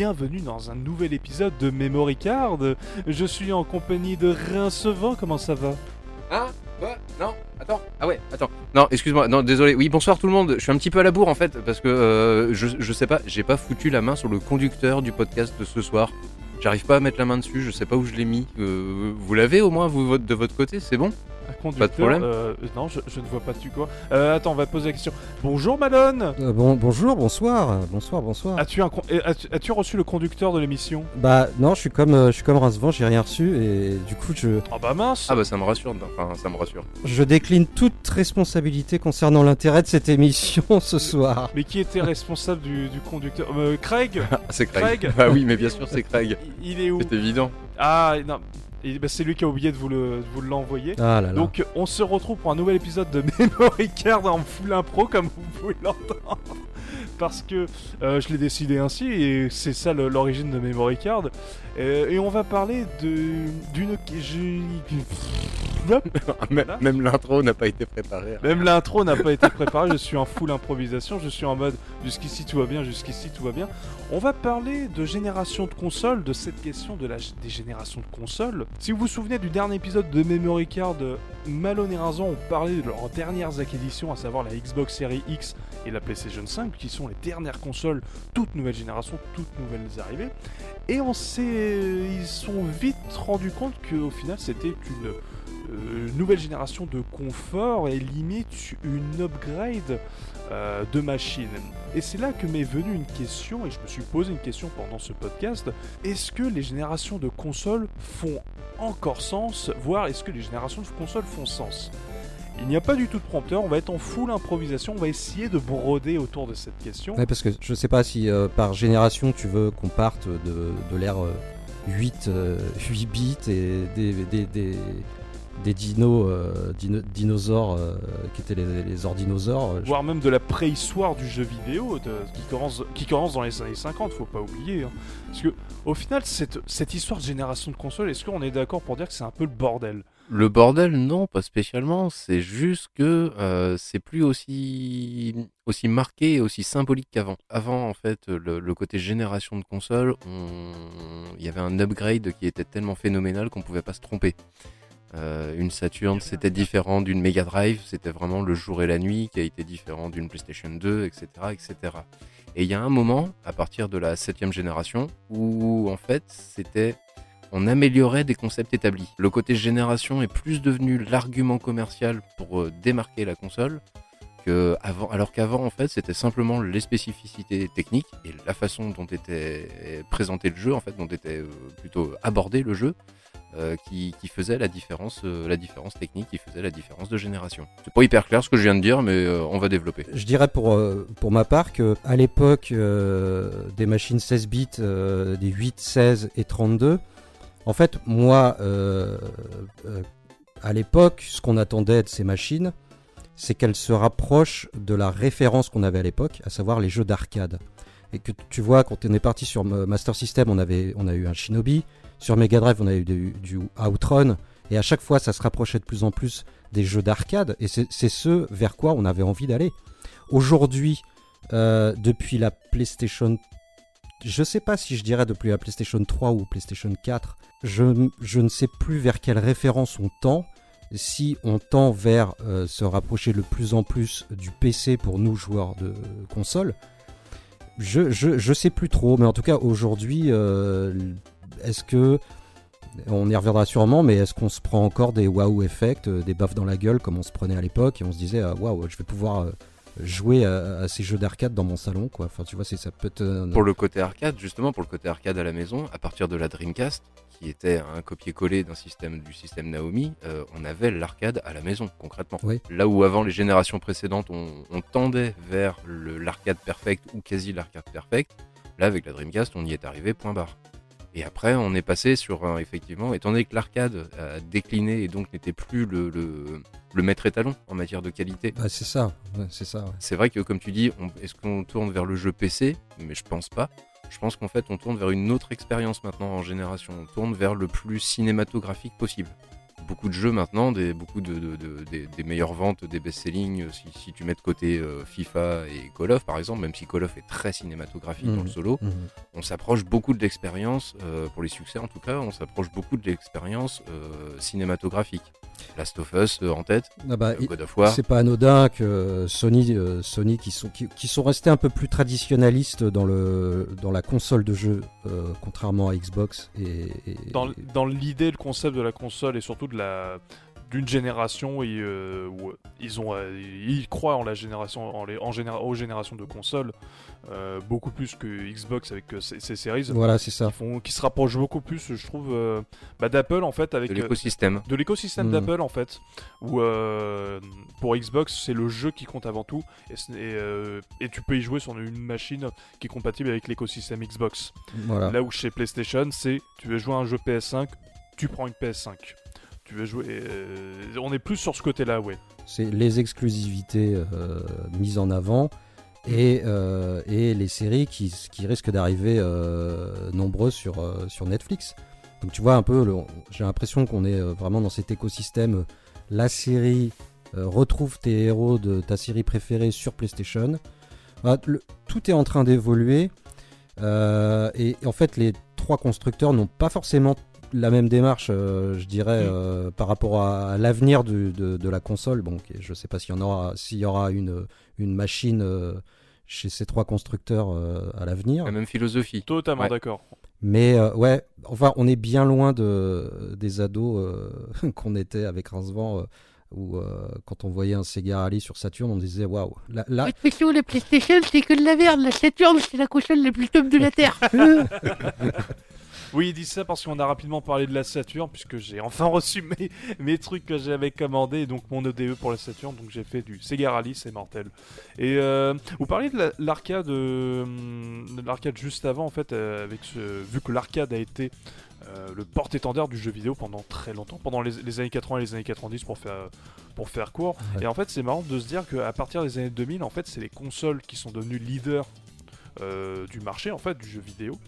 bienvenue dans un nouvel épisode de Memory Card. Je suis en compagnie de Rincevent, comment ça va? Hein? Quoi Non Attends. Ah ouais, attends. Non, excuse-moi. Non, désolé. Oui, bonsoir tout le monde. Je suis un petit peu à la bourre en fait parce que euh, je, je sais pas, j'ai pas foutu la main sur le conducteur du podcast de ce soir. J'arrive pas à mettre la main dessus, je sais pas où je l'ai mis. Euh, vous l'avez au moins vous de votre côté, c'est bon? Conducteur, Pas de problème. euh, Non, je, je ne vois pas tu quoi. Euh, attends, on va poser la question. Bonjour Malone Euh, bon, bonjour, bonsoir, bonsoir, bonsoir. As-tu un reçu le conducteur de l'émission? Bah non, je suis comme, euh, je suis comme Rincevent, j'ai rien reçu et du coup je, Ah bah mince Ah bah ça me rassure. Enfin, ça me rassure. je décline toute responsabilité concernant l'intérêt de cette émission ce soir. Mais qui était responsable du, du conducteur? Euh, Craig? Ah, c'est Craig. Craig? Bah oui, mais bien sûr, c'est Craig. Il il est où? C'est évident. Ah non, Et, bah, c'est lui qui a oublié de vous le- de vous l'envoyer. Ah là là. Donc on se retrouve pour un nouvel épisode de Memory Card en full impro comme vous pouvez l'entendre. Parce que euh, je l'ai décidé ainsi et c'est ça l'origine de Memory Card. Euh, et on va parler d'une... même l'intro n'a pas été préparée. Même l'intro n'a pas été préparée, je suis en full improvisation, je suis en mode jusqu'ici tout va bien, jusqu'ici tout va bien. On va parler de génération de consoles, de cette question de la, des générations de consoles. Si vous vous souvenez du dernier épisode de Memory Card, Malone et Rinzan ont parlé de leurs dernières acquisitions, à savoir la Xbox Series X et la PlayStation 5, qui sont les dernières consoles, toutes nouvelles générations, toutes nouvelles arrivées. Et on s'est, ils sont vite rendus compte qu'au final c'était une euh, nouvelle génération de confort et limite une upgrade euh, de machine. Et c'est là que m'est venue une question, et je me suis posé une question pendant ce podcast. Est-ce que les générations de consoles font encore sens, voire est-ce que les générations de consoles font sens? Il n'y a pas du tout de prompteur, on va être en full improvisation, on va essayer de broder autour de cette question. Ouais, parce que je sais pas si euh, par génération tu veux qu'on parte de, l'ère 8, euh, 8 bits et des, des, des, des dinos, euh, dino- dinosaures euh, qui étaient les, les ordinosaures. euh, voire même de la préhistoire du jeu vidéo qui, commence, qui commence dans les années 50, faut pas oublier. hein. Parce que au final, cette, cette histoire de génération de consoles, est-ce qu'on est d'accord pour dire que c'est un peu le bordel? Le bordel, non, pas spécialement. C'est juste que euh, c'est plus aussi marqué et aussi symbolique qu'avant. Avant, en fait, le, côté génération de consoles, on- il y avait un upgrade qui était tellement phénoménal qu'on pouvait pas se tromper. Euh, une Saturn, c'était différent d'une Mega Drive, c'était vraiment le jour et la nuit qui a été différent d'une PlayStation 2, etc., etc. Et il y a un moment, à partir de la septième génération, où en fait, c'était on améliorait des concepts établis. Le côté génération est plus devenu l'argument commercial pour euh, démarquer la console que alors qu'avant en fait c'était simplement les spécificités techniques et la façon dont était présenté le jeu en fait, dont était euh, plutôt abordé le jeu. euh, qui, faisait la différence, technique, qui faisait la différence de génération. C'est pas hyper clair ce que je viens de dire, mais on va développer. Je dirais pour, ma part que à l'époque des machines 16 bits, des 8, 16 et 32, en fait, moi, euh, euh, à l'époque, ce qu'on attendait de ces machines, c'est qu'elles se rapprochent de la référence qu'on avait à l'époque, à savoir les jeux d'arcade. Et que tu vois, quand on est parti sur Master System, on, avait, a eu un Shinobi, sur Mega Drive, on a eu du, Outrun, et à chaque fois, ça se rapprochait de plus en plus des jeux d'arcade, et c'est ce vers quoi on avait envie d'aller. Aujourd'hui, euh, depuis la PlayStation, je sais pas si je dirais depuis la PlayStation 3 ou PlayStation 4, je, ne sais plus vers quelle référence on tend. Si on tend vers euh, se rapprocher le plus en plus du PC pour nous joueurs de console, je, je, je sais plus trop, mais en tout cas aujourd'hui, euh, est-ce que on y reviendra sûrement, mais est-ce qu'on se prend encore des wow effects, euh, des baffes dans la gueule comme on se prenait à l'époque et on se disait ah, waouh, je vais pouvoir jouer à, à ces jeux d'arcade dans mon salon quoi. Enfin tu vois, c'est ça peut euh, Pour le côté arcade, justement, pour le côté arcade à la maison, à partir de la Dreamcast, qui était un copier-coller d'un système du système Naomi, euh, on avait l'arcade à la maison, concrètement. Oui. Là où avant les générations précédentes, on, on tendait vers le- l'arcade perfect ou quasi l'arcade perfect, là avec la Dreamcast, on y est arrivé, point barre. Et après, on est passé sur, un- effectivement, étant donné que l'arcade a décliné et donc n'était plus le, le, le maître étalon en matière de qualité, bah, c'est ça, c'est ça. ouais. c'est vrai que comme tu dis, est-ce qu'on tourne vers le jeu PC Mais je pense pas. Je pense qu'en fait, on tourne vers une autre expérience maintenant en génération. On tourne vers le plus cinématographique possible. Beaucoup de jeux maintenant, des, beaucoup de, de- de- des, des meilleures ventes, des best-selling, euh, si, si tu mets de côté euh, FIFA et Call of par exemple, même si Call of est très cinématographique dans Mhm. le solo, Mhm. on s'approche beaucoup de l'expérience, euh, pour les succès en tout cas, on s'approche beaucoup de l'expérience euh, cinématographique. Last of Us euh, en tête, Ah bah, God of War. C'est pas anodin que Sony, euh, Sony qui sont qui, qui sont restés un peu plus traditionnalistes dans le dans la console de jeu, euh, contrairement à Xbox et, et- dans, dans l'idée, le concept de la console et surtout de la d'une génération et, euh, où ils ont euh, ils croient en la génération en les en généra- aux générations de consoles euh, beaucoup plus que Xbox avec euh, ses, ses séries voilà, c'est ça. qui font qui se rapprochent beaucoup plus je trouve euh, bah, d'Apple en fait avec de euh, l'écosystème. de l'écosystème Mm. d'Apple en fait où euh, pour Xbox c'est le jeu qui compte avant tout et, ce- et, euh, et tu peux y jouer sur une machine qui est compatible avec l'écosystème Xbox Voilà. Là où chez PlayStation, c'est tu veux jouer à un jeu PS5, tu prends une PS5. Tu veux jouer. euh, on est plus sur ce côté-là, ouais. C'est les exclusivités euh, mises en avant et, euh, et les séries qui, qui risquent d'arriver nombreuses sur, sur Netflix. Donc tu vois un peu, j'ai l'impression qu'on est vraiment dans cet écosystème. La série retrouve tes héros de ta série préférée sur PlayStation. Voilà, le- tout est en train d'évoluer. et en fait, les trois constructeurs n'ont pas forcément la même démarche, euh, je dirais, euh, par rapport à, l'avenir de, de la console. Bon, je sais pas s'il y en aura, s'il y aura une, une machine euh, chez ces trois constructeurs euh, à l'avenir. La même philosophie. Totalement Ouais. d'accord. Mais euh, ouais, enfin, on est bien loin de, des ados euh, qu'on était avec Rincevent, euh, où euh, quand on voyait un Sega Rally sur Saturn, on disait waouh, là, là, Attention, la PlayStation, c'est que de la merde. La Saturn, c'est la console la plus top de la Terre. Oui, il dit ça parce qu'on a rapidement parlé de la Saturn, puisque j'ai enfin reçu mes, mes trucs que j'avais commandés, donc mon ODE pour la Saturn, donc j'ai fait du Sega Rally, c'est mortel. Et euh, vous parliez de la- l'arcade, euh, de l'arcade juste avant, en fait, euh, avec ce, vu que l'arcade a été euh, le porte-étendard du jeu vidéo pendant très longtemps, pendant les, les années 80 et les années 90 pour faire, pour faire court. Ouais. Et en fait, c'est marrant de se dire qu'à partir des années 2000, en fait, c'est les consoles qui sont devenues leaders euh, du marché en fait du jeu vidéo.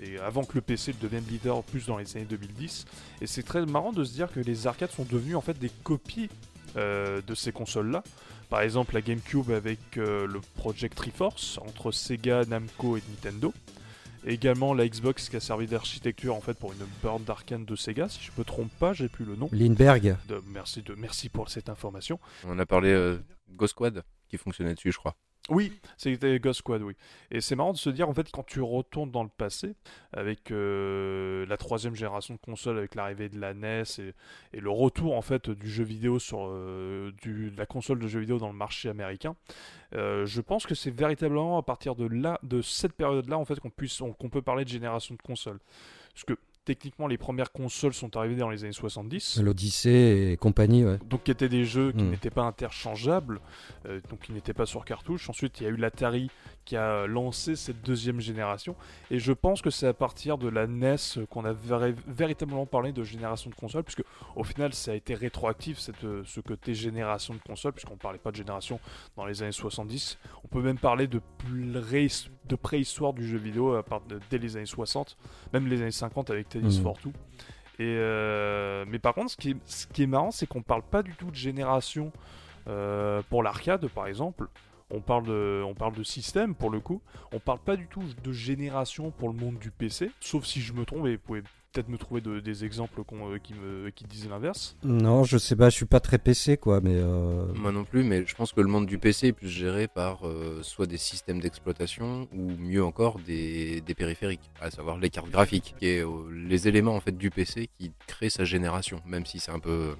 Et avant que le PC devienne leader plus dans les années 2010 et c'est très marrant de se dire que les arcades sont devenus en fait des copies euh, de ces consoles là par exemple la GameCube avec euh, le Project Triforce entre Sega, Namco et Nintendo. Et également la Xbox qui a servi d'architecture en fait pour une borne d'arcade de Sega si je me trompe pas j'ai plus le nom. Lindbergh. de, merci de merci pour cette information. On a parlé euh, Ghost Squad qui fonctionnait dessus, je crois. Oui, c'était Ghost Squad, oui. Et c'est marrant de se dire, en fait, quand tu retournes dans le passé, avec euh, la troisième génération de consoles, avec l'arrivée de la NES et, le retour, en fait, du jeu vidéo sur euh, de la console de jeux vidéo dans le marché américain, euh, je pense que c'est véritablement à partir de là, de cette période-là, en fait, qu'on qu'on peut parler de génération de consoles. Parce que techniquement, les premières consoles sont arrivées dans les années 70 L'Odyssée et compagnie, ouais. donc qui étaient des jeux qui Mm. n'étaient pas interchangeables, euh, donc qui n'étaient pas sur cartouche. Ensuite, il y a eu l'Atari qui a lancé cette deuxième génération, et je pense que c'est à partir de la NES qu'on a véri- véritablement parlé de génération de consoles, puisque au final, ça a été rétroactif cette, ce côté génération de consoles, puisqu'on parlait pas de génération dans les années 70. On peut même parler de, pré- de préhistoire du jeu vidéo à part de- dès les années 60, même les années 50 avec Tennis Mhm. for Two. Et euh, mais par contre, ce qui est, ce qui est marrant, c'est qu'on parle pas du tout de génération euh, pour l'arcade, par exemple. On parle, de, on parle de système pour le coup. On parle pas du tout de génération pour le monde du PC. Sauf si je me trompe, et vous pouvez peut-être me trouver de- des exemples euh, qui, me, qui disent l'inverse. Non, je sais pas, je suis pas très PC, quoi, mais euh, Moi non plus, mais je pense que le monde du PC est plus géré par euh, soit des systèmes d'exploitation ou mieux encore des, des périphériques, à savoir les cartes graphiques, qui est euh, les éléments en fait du PC qui créent sa génération, même si c'est un peu,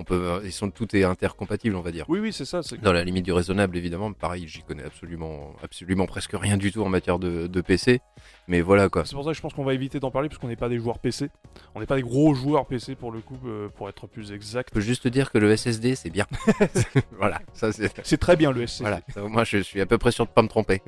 on peut, ils sont tout est intercompatible, on va dire. Oui, oui, c'est ça. Dans la limite du raisonnable, évidemment. Pareil, j'y connais absolument, absolument presque rien du tout en matière de, de PC, mais voilà quoi. C'est pour ça que je pense qu'on va éviter d'en parler, parce qu'on n'est pas des joueurs PC. On n'est pas des gros joueurs PC pour le coup, euh, pour être plus exact. Je peux juste te dire que le SSD c'est bien. voilà, ça c'est. C'est très bien le SC. Voilà, ça, moi je suis à peu près sûr de pas me tromper.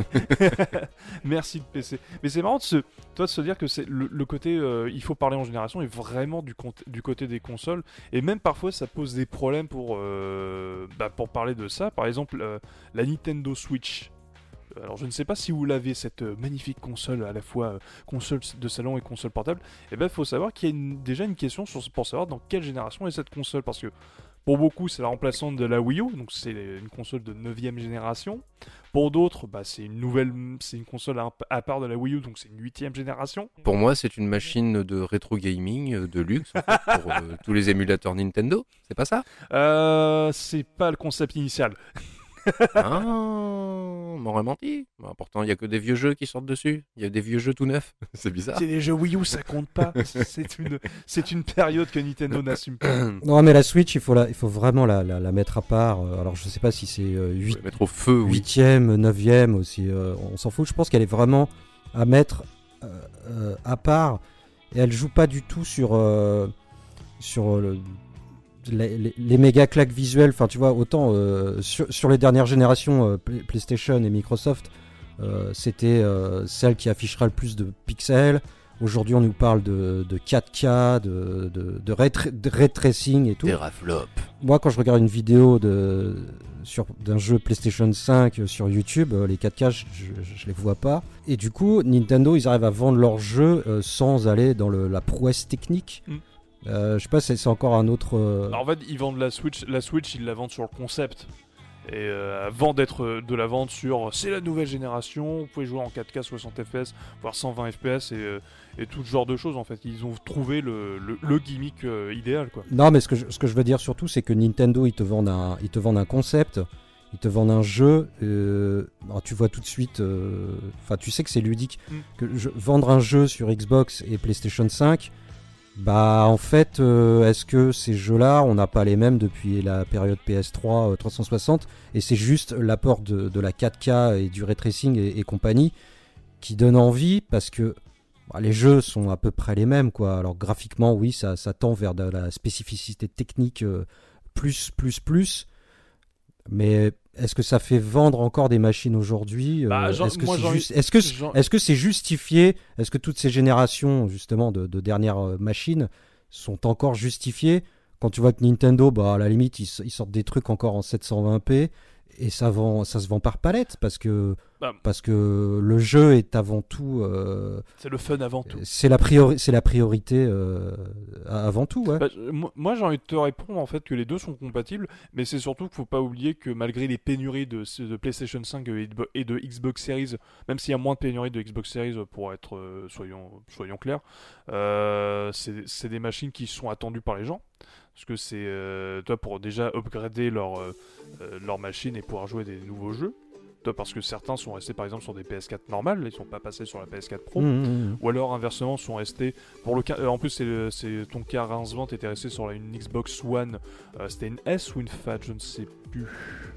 Merci de PC. Mais c'est marrant de se, toi, de se dire que c'est le, le côté euh, il faut parler en génération est vraiment du, du côté des consoles. Et même parfois, ça des problèmes pour, euh, bah, pour parler de ça. Par exemple, euh, la Nintendo Switch. alors je ne sais pas si vous l'avez cette euh, magnifique console à la fois euh, console de salon et console portable, et ben il faut savoir qu'il y a déjà une question sur, pour savoir dans quelle génération est cette console parce que pour beaucoup c'est la remplaçante de la Wii U, donc c'est une console de 9ème génération. Pour d'autres, bah, c'est une nouvelle, c'est une console à, à part de la Wii U, donc c'est une 8ème génération. Pour moi, c'est une machine de rétro gaming euh, de luxe en fait, pour euh, tous les émulateurs Nintendo. C'est pas ça? Euh, c'est pas le concept initial. Ah, on m'aurait menti. Bah, pourtant, il y a que des vieux jeux qui sortent dessus. Il y a des vieux jeux tout neufs. c'est bizarre. C'est les jeux Wii U, ça compte pas. c'est une, c'est une période que Nintendo n'assume pas. Non, mais la Switch, il faut, la, il faut vraiment la, la, la mettre à part. Euh, Alors, je sais pas si c'est euh, Je 8, vais mettre au feu, oui. 8e, 9e aussi, euh, on s'en fout. Je pense qu'elle est vraiment à mettre euh, euh, à part et elle joue pas du tout sur, euh, sur le- les, les- les méga claques visuelles. Enfin, tu vois, autant euh, sur, sur les dernières générations, euh, Play- PlayStation et Microsoft, euh, c'était euh, celle qui affichera le plus de pixels. Aujourd'hui, on nous parle de, de 4K, de, de, de, ray tra- de ray tracing et tout Teraflop. moi quand je regarde une vidéo de sur d'un jeu PlayStation 5 sur YouTube, les 4K je, je- je les vois pas. Et du coup, Nintendo ils arrivent à vendre leurs jeux sans aller dans le- la prouesse technique. Mm. Euh, je sais pas, c'est c'est encore un autre. euh, Alors, en fait, ils vendent la Switch, la Switch, ils la vendent sur le concept. Et euh, avant d'être euh, de la vente sur c'est la nouvelle génération, vous pouvez jouer en 4K 60 FPS, voire 120 FPS et, euh, et tout ce genre de choses en fait. Ils ont trouvé le, le, le gimmick euh, idéal quoi. Non, mais ce que je, ce que je veux dire surtout, c'est que Nintendo, ils te vendent un, ils te vendent un concept, ils te vendent un jeu. euh, alors tu vois tout de suite, euh, enfin, tu sais que c'est ludique. Mm. Que je- vendre un jeu sur Xbox et PlayStation 5, bah en fait, euh, est-ce que ces jeux-là, on n'a pas les mêmes depuis la période PS3 euh, 360 et c'est juste l'apport de, de la 4K et du ray tracing et, et compagnie qui donne envie parce que bah, les jeux sont à peu près les mêmes quoi. Alors graphiquement oui ça, ça tend vers de la spécificité technique euh, plus plus plus mais est-ce que ça fait vendre encore des machines aujourd'hui Bah, Est-ce que c'est juste- justifié Est-ce que toutes ces générations justement de, de dernières euh, machines sont encore justifiées? Quand tu vois que Nintendo, bah à la limite ils sortent des trucs encore en 720p et ça vend, ça se vend par palette parce que Bah. parce que le jeu est avant tout, euh, C'est le fun avant tout. c'est la priori, c'est la priorité euh, avant tout, ouais. Bah, moi, j'ai envie de te répondre en fait que les deux sont compatibles, mais c'est surtout qu'il faut pas oublier que malgré les pénuries de, de PlayStation 5 et de, Xbox Series, même s'il y a moins de pénuries de Xbox Series pour être, euh, soyons, soyons clairs, c'est des machines qui sont attendues par les gens. Parce que c'est euh, toi pour déjà upgrader leur, euh, euh, leur machine et pouvoir jouer des nouveaux jeux. Toi parce que certains sont restés par exemple sur des PS4 normales, ils sont pas passés sur la PS4 Pro. Mmh, mmh, mmh. Ou alors inversement sont restés pour le cas euh, en plus c'est ton cas Rincevent était resté sur la, une Xbox One euh, c'était une S ou une Fat je ne sais plus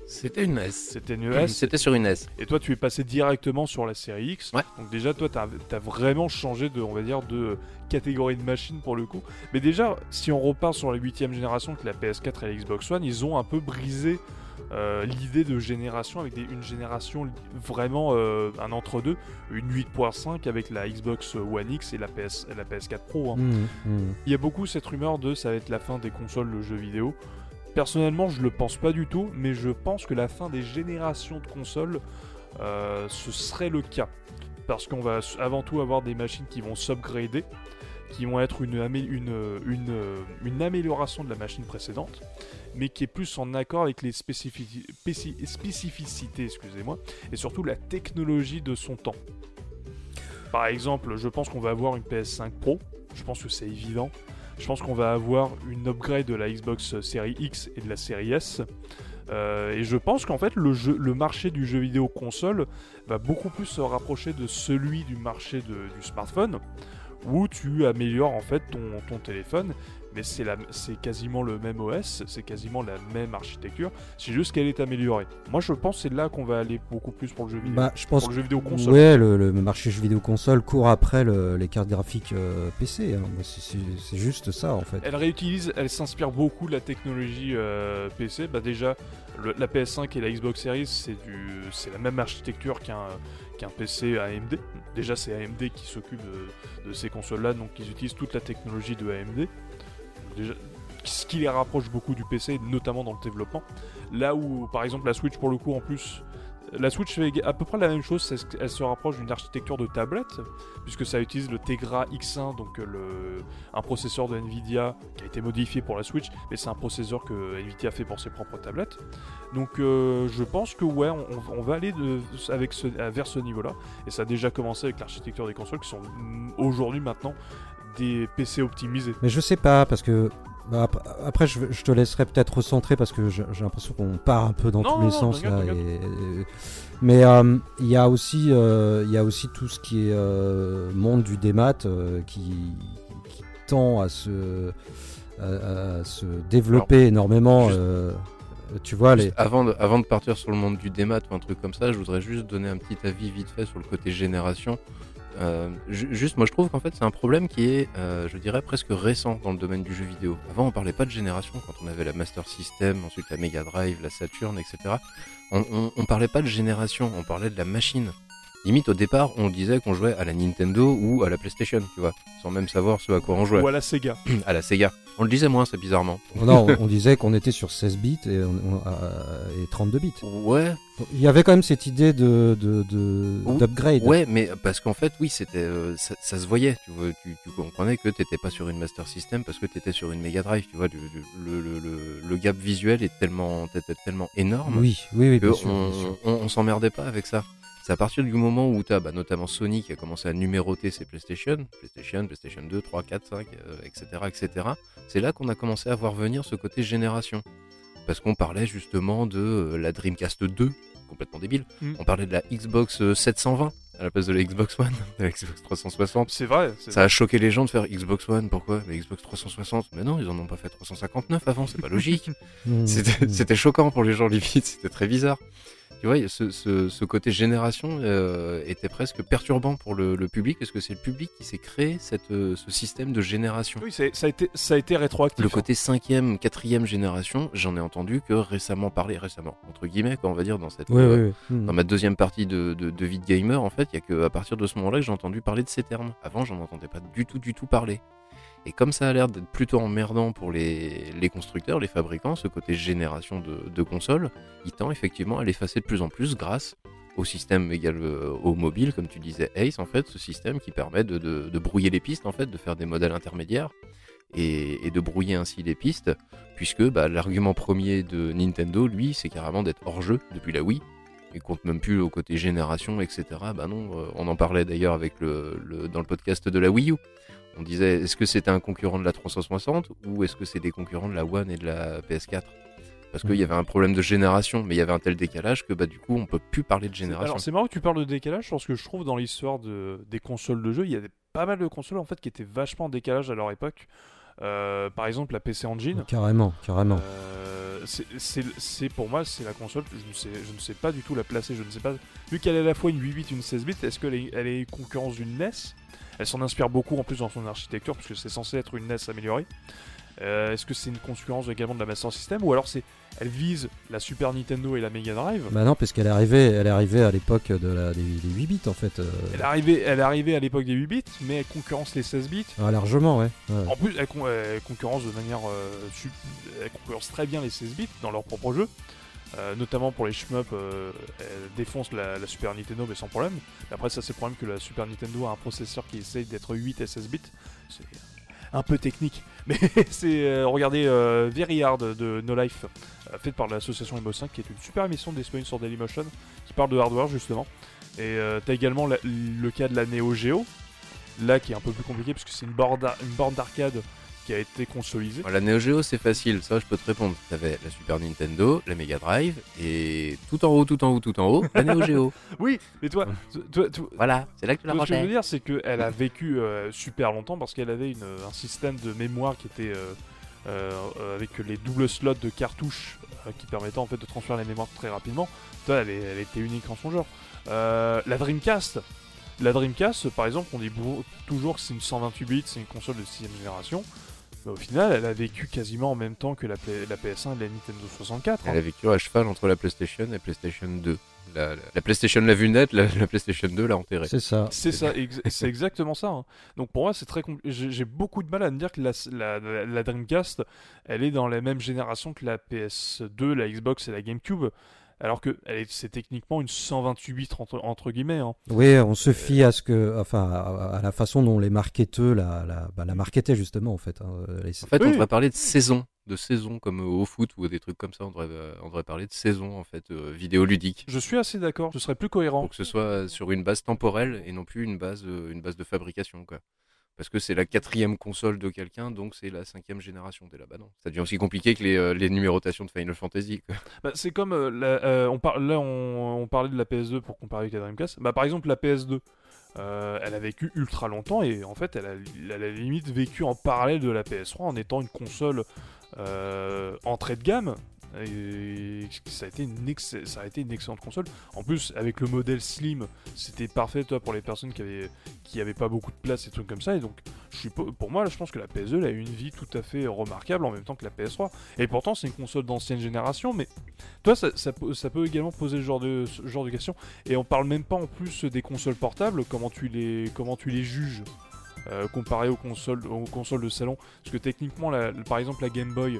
C'était une S. c'était une S C'était sur une S. et toi tu es passé directement sur la série X Ouais. donc déjà toi t'as as vraiment changé de on va dire de catégorie de machine pour le coup mais déjà si on repart sur la huitième génération que la PS4 et la Xbox One ils ont un peu brisé euh, l'idée de génération avec des- une génération vraiment euh, un entre-deux, une 8.5 avec la Xbox One X et la, PS, la PS4 Pro. hein. Mmh, mmh. Il y a beaucoup cette rumeur de ça va être la fin des consoles de jeux vidéo. Personnellement, je le pense pas du tout, mais je pense que la fin des générations de consoles, euh, ce serait le cas. Parce qu'on va avant tout avoir des machines qui vont s'upgrader, qui vont être une, amé- une, une, une amélioration de la machine précédente, mais qui est plus en accord avec les spécifici- spéci- spécificités, excusez-moi, et surtout la technologie de son temps. Par exemple, je pense qu'on va avoir une PS5 Pro, je pense que c'est évident. Je pense qu'on va avoir une upgrade de la Xbox Series X et de la Series S. Euh, et je pense qu'en fait, le, marché du jeu vidéo console va beaucoup plus se rapprocher de celui du marché du smartphone, où tu améliores en fait ton téléphone, mais c'est quasiment le même OS, c'est quasiment la même architecture, c'est juste qu'elle est améliorée. Moi, je pense que c'est là qu'on va aller beaucoup plus pour le jeu vidéo, Bah, je pense pour le jeu vidéo console. Ouais, le, le marché jeux vidéo console court après le- les cartes graphiques euh, PC. hein. Bah, c'est- juste ça en fait. Elle réutilise, elle s'inspire beaucoup de la technologie euh, PC. Bah déjà, le- la PS5 et la Xbox Series, c'est du, c'est la même architecture qu'un qu'un PC AMD. Déjà, c'est AMD qui s'occupe de, de ces consoles-là, donc ils utilisent toute la technologie de AMD. Ce qui les rapproche beaucoup du PC, notamment dans le développement. Là où, par exemple, la Switch, pour le coup, en plus, la Switch fait à peu près la même chose, elle se rapproche d'une architecture de tablette, puisque ça utilise le Tegra X1, donc euh, un processeur de Nvidia qui a été modifié pour la Switch, mais c'est un processeur que Nvidia fait pour ses propres tablettes. Donc euh, je pense que ouais, on, va aller avec vers ce niveau-là, et ça a déjà commencé avec l'architecture des consoles qui sont mm, aujourd'hui maintenant des PC optimisés. Mais je sais pas, parce que. bah, ap- après, je, je te laisserai peut-être recentrer parce que j'ai l'impression qu'on part un peu dans Non, tous les non, sens là. t'inquiète. et- et- mais euh, il y a aussi, euh, il y a aussi tout ce qui est euh, monde du démat euh, qui, qui tend à se, à, à se développer énormément. juste- euh, tu vois les. Avant, de, avant de partir sur le monde du démat ou un truc comme ça, je voudrais juste donner un petit avis vite fait sur le côté génération. Euh, ju- juste, moi je trouve qu'en fait c'est un problème qui est, euh, je dirais, presque récent dans le domaine du jeu vidéo. Avant on parlait pas de génération quand on avait la Master System, ensuite la Mega Drive, la Saturn, etc. On, on parlait pas de génération, on parlait de la machine. Limite au départ on disait qu'on jouait à la Nintendo ou à la PlayStation, tu vois, sans même savoir ce à quoi on jouait. Ou à la Sega. À la Sega. On le disait moins, c'est bizarrement. Non, on, on disait qu'on était sur 16 bits et, on- on- euh, et 32 bits. Ouais, Il y avait quand même cette idée de de- de- Ou- d'upgrade. Ouais, mais parce qu'en fait, oui, c'était, euh, ça, ça se voyait. Tu, vois, tu, tu comprenais que t'étais pas sur une Master System parce que t'étais sur une Mega Drive. Tu vois, du- du- le, le, le, le gap visuel est tellement, était tellement énorme Oui, oui, oui, que bien sûr, on, bien sûr. on, on s'emmerdait pas avec ça. C'est à partir du moment où t'as, bah, notamment Sony qui a commencé à numéroter ses PlayStation, PlayStation, PlayStation 2, 3, 4, 5, euh, etc., etc. C'est là qu'on a commencé à voir venir ce côté génération. Parce qu'on parlait justement de euh, la Dreamcast 2, complètement débile. Mm. On parlait de la Xbox euh, 720 à la place de la Xbox One, de la Xbox 360. C'est vrai. Ça a choqué les gens de faire Xbox One, pourquoi? Mais Xbox 360 Mais non, ils en ont pas fait 359 avant, c'est pas logique. C'était mm. c'était choquant pour les gens limite, c'était très bizarre. Tu vois, ce, ce, ce côté génération euh, était presque perturbant pour le, le public, parce que c'est le public qui s'est créé cette, euh, ce système de génération. Oui, ça a été, ça a été rétroactif. Le côté cinquième, quatrième génération, j'en ai entendu que récemment parler, récemment, entre guillemets, quoi, on va dire, dans cette, Oui, euh, oui, oui. Mm. dans ma deuxième partie de, de, de vie de gamer, en fait, il y a que à partir de ce moment-là que j'ai entendu parler de ces termes. Avant, j'en entendais pas du tout, du tout parler. Et comme ça a l'air d'être plutôt emmerdant pour les, les constructeurs, les fabricants, ce côté génération de, consoles, il tend effectivement à l'effacer de plus en plus grâce au système égal euh, au mobile, comme tu disais Ace, en fait, ce système qui permet de, de, de brouiller les pistes, en fait, de faire des modèles intermédiaires et, et de brouiller ainsi les pistes, puisque bah, l'argument premier de Nintendo, lui, c'est carrément d'être hors jeu depuis la Wii. Il compte même plus au côté génération, etc. Bah non, euh, on en parlait d'ailleurs avec le, le- dans le podcast de la Wii U. On disait, est-ce que c'était un concurrent de la 360 ou est-ce que c'est des concurrents de la One et de la PS4 Parce qu'il y avait un problème de génération, mais il y avait un tel décalage que bah, du coup, on peut plus parler de génération. Alors c'est marrant que tu parles de décalage parce que je trouve dans l'histoire de, des consoles de jeu, il y a des- pas mal de consoles en fait qui étaient vachement en décalage à leur époque. Euh, par exemple la PC Engine. Carrément, carrément. Euh, c'est- c'est c'est- pour moi c'est la console je ne sais je ne sais pas du tout la placer je ne sais pas vu qu'elle est à la fois une 8 bits une 16 bits est-ce qu'elle est, elle est concurrence d'une NES elle s'en inspire beaucoup en plus dans son architecture parce que c'est censé être une NES améliorée Euh, est-ce que c'est une concurrence également de la Master System ou alors c'est elle vise la Super Nintendo et la Mega Drive? Bah non, parce qu'elle est arrivée, elle est arrivée à l'époque de la, des, des 8 bits en fait. euh, elle est arrivée elle est arrivée à l'époque des 8 bits mais elle concurrence les 16 bits ah, largement, ouais. ouais. En plus, elle, con- elle concurrence de manière. euh, elle concurrence très bien les 16 bits dans leur propre jeu. Euh, notamment pour les shmups, euh, elle défonce la, Super Nintendo, mais sans problème. Après, ça, c'est le problème que la Super Nintendo a un processeur qui essaye d'être 8 et 16 bits. C'est un peu technique. Mais c'est. euh, regardez euh, Very Hard de No Life, euh, faite par l'association Emo5, qui est une super émission disponible sur Dailymotion, qui parle de hardware justement. Et t'as également le cas de la Neo Geo, là qui est un peu plus compliqué, parce que c'est une borne d'arcade qui a été consolisée. La Neo Geo, c'est facile, ça je peux te répondre. T'avais la Super Nintendo, la Mega Drive, et tout en haut, tout en haut, tout en haut, la Neo Geo. Oui, mais toi, toi, toi- Voilà, c'est là que tu la toi, ce que je veux dire, c'est qu'elle a vécu euh, super longtemps parce qu'elle avait une- un système de mémoire qui était euh, euh, avec les doubles slots de cartouches qui permettaient en fait de transférer les mémoires très rapidement. Toi, elle, elle était unique en son genre. La Dreamcast, la Dreamcast, par exemple, on dit toujours que c'est une 128 bits, c'est une console de 6ème génération. Mais au final, elle a vécu quasiment en même temps que la, Play- la PS1 et la Nintendo 64. hein. Elle a vécu à cheval entre la PlayStation et la PlayStation 2. La, la- la PlayStation l'a vu naître, la, la PlayStation 2 l'a enterré. C'est ça. C'est ça, ex- c'est exactement ça. hein. Donc pour moi, c'est très j'ai beaucoup de mal à me dire que la, la- la- la Dreamcast, elle est dans la même génération que la PS2, la Xbox et la GameCube. Alors que c'est techniquement une 128 entre, entre guillemets. hein. Oui, on se fie à ce que, enfin, à, à la façon dont les marketeurs la, la, bah, la marketaient justement en fait. hein, les- En fait, Oui. on devrait parler de saison, de saison comme euh, au foot ou des trucs comme ça. On devrait, euh, on devrait parler de saison en fait, euh, vidéoludique. Je suis assez d'accord, ce serait plus cohérent. Pour que ce soit sur une base temporelle et non plus une base, euh, une base de fabrication, quoi. Parce que c'est la quatrième console de quelqu'un, donc c'est la cinquième génération. T'es là, bah non. Ça devient aussi compliqué que les, euh, numérotations de Final Fantasy. Bah, c'est comme euh, la- euh, on là on, parlait de la PS2 pour comparer avec la Dreamcast. Bah par exemple la PS2, euh, elle a vécu ultra longtemps et en fait elle a, elle a limite vécu en parallèle de la PS3 en étant une console entrée de gamme. Ça a, été une excellente console. En plus, avec le modèle Slim, c'était parfait toi, pour les personnes qui avaient, qui avaient pas beaucoup de place et trucs comme ça. Et donc, pour moi, là, je pense que la PS2 elle a eu une vie tout à fait remarquable en même temps que la PS3. Et pourtant, c'est une console d'ancienne génération, mais toi, ça, peut, également poser le genre de, ce genre de questions. Et on parle même pas en plus des consoles portables, comment tu les, juges euh, comparé aux consoles, de salon? Parce que techniquement, par exemple, la Game Boy,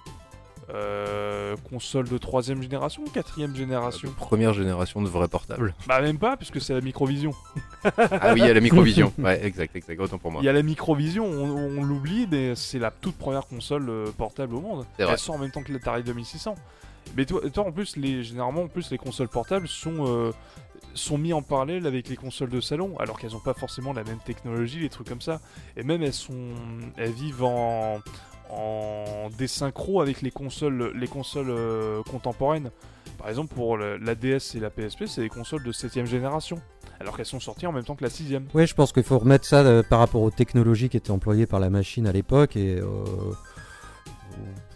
euh, console de troisième génération ou quatrième génération Première génération de vrais portables. Bah même pas, puisque c'est la Microvision. ah oui, il y a la microvision. Ouais, exact, exact. Autant pour moi. Il y a la Microvision, on, on l'oublie, mais c'est la toute première console euh, portable au monde. C'est vrai. Elle sort en même temps que l'Atari 2600. Mais toi, toi, en plus, les, généralement, en plus, les consoles portables sont, euh, sont mis en parallèle avec les consoles de salon, alors qu'elles n'ont pas forcément la même technologie, les trucs comme ça. Et même elles sont, elles vivent en, en désynchro avec les consoles, les consoles euh, contemporaines. Par exemple, pour le- la DS et la PSP, c'est des consoles de 7ème génération, alors qu'elles sont sorties en même temps que la 6ème. Oui, je pense qu'il faut remettre ça euh, par rapport aux technologies qui étaient employées par la machine à l'époque et euh,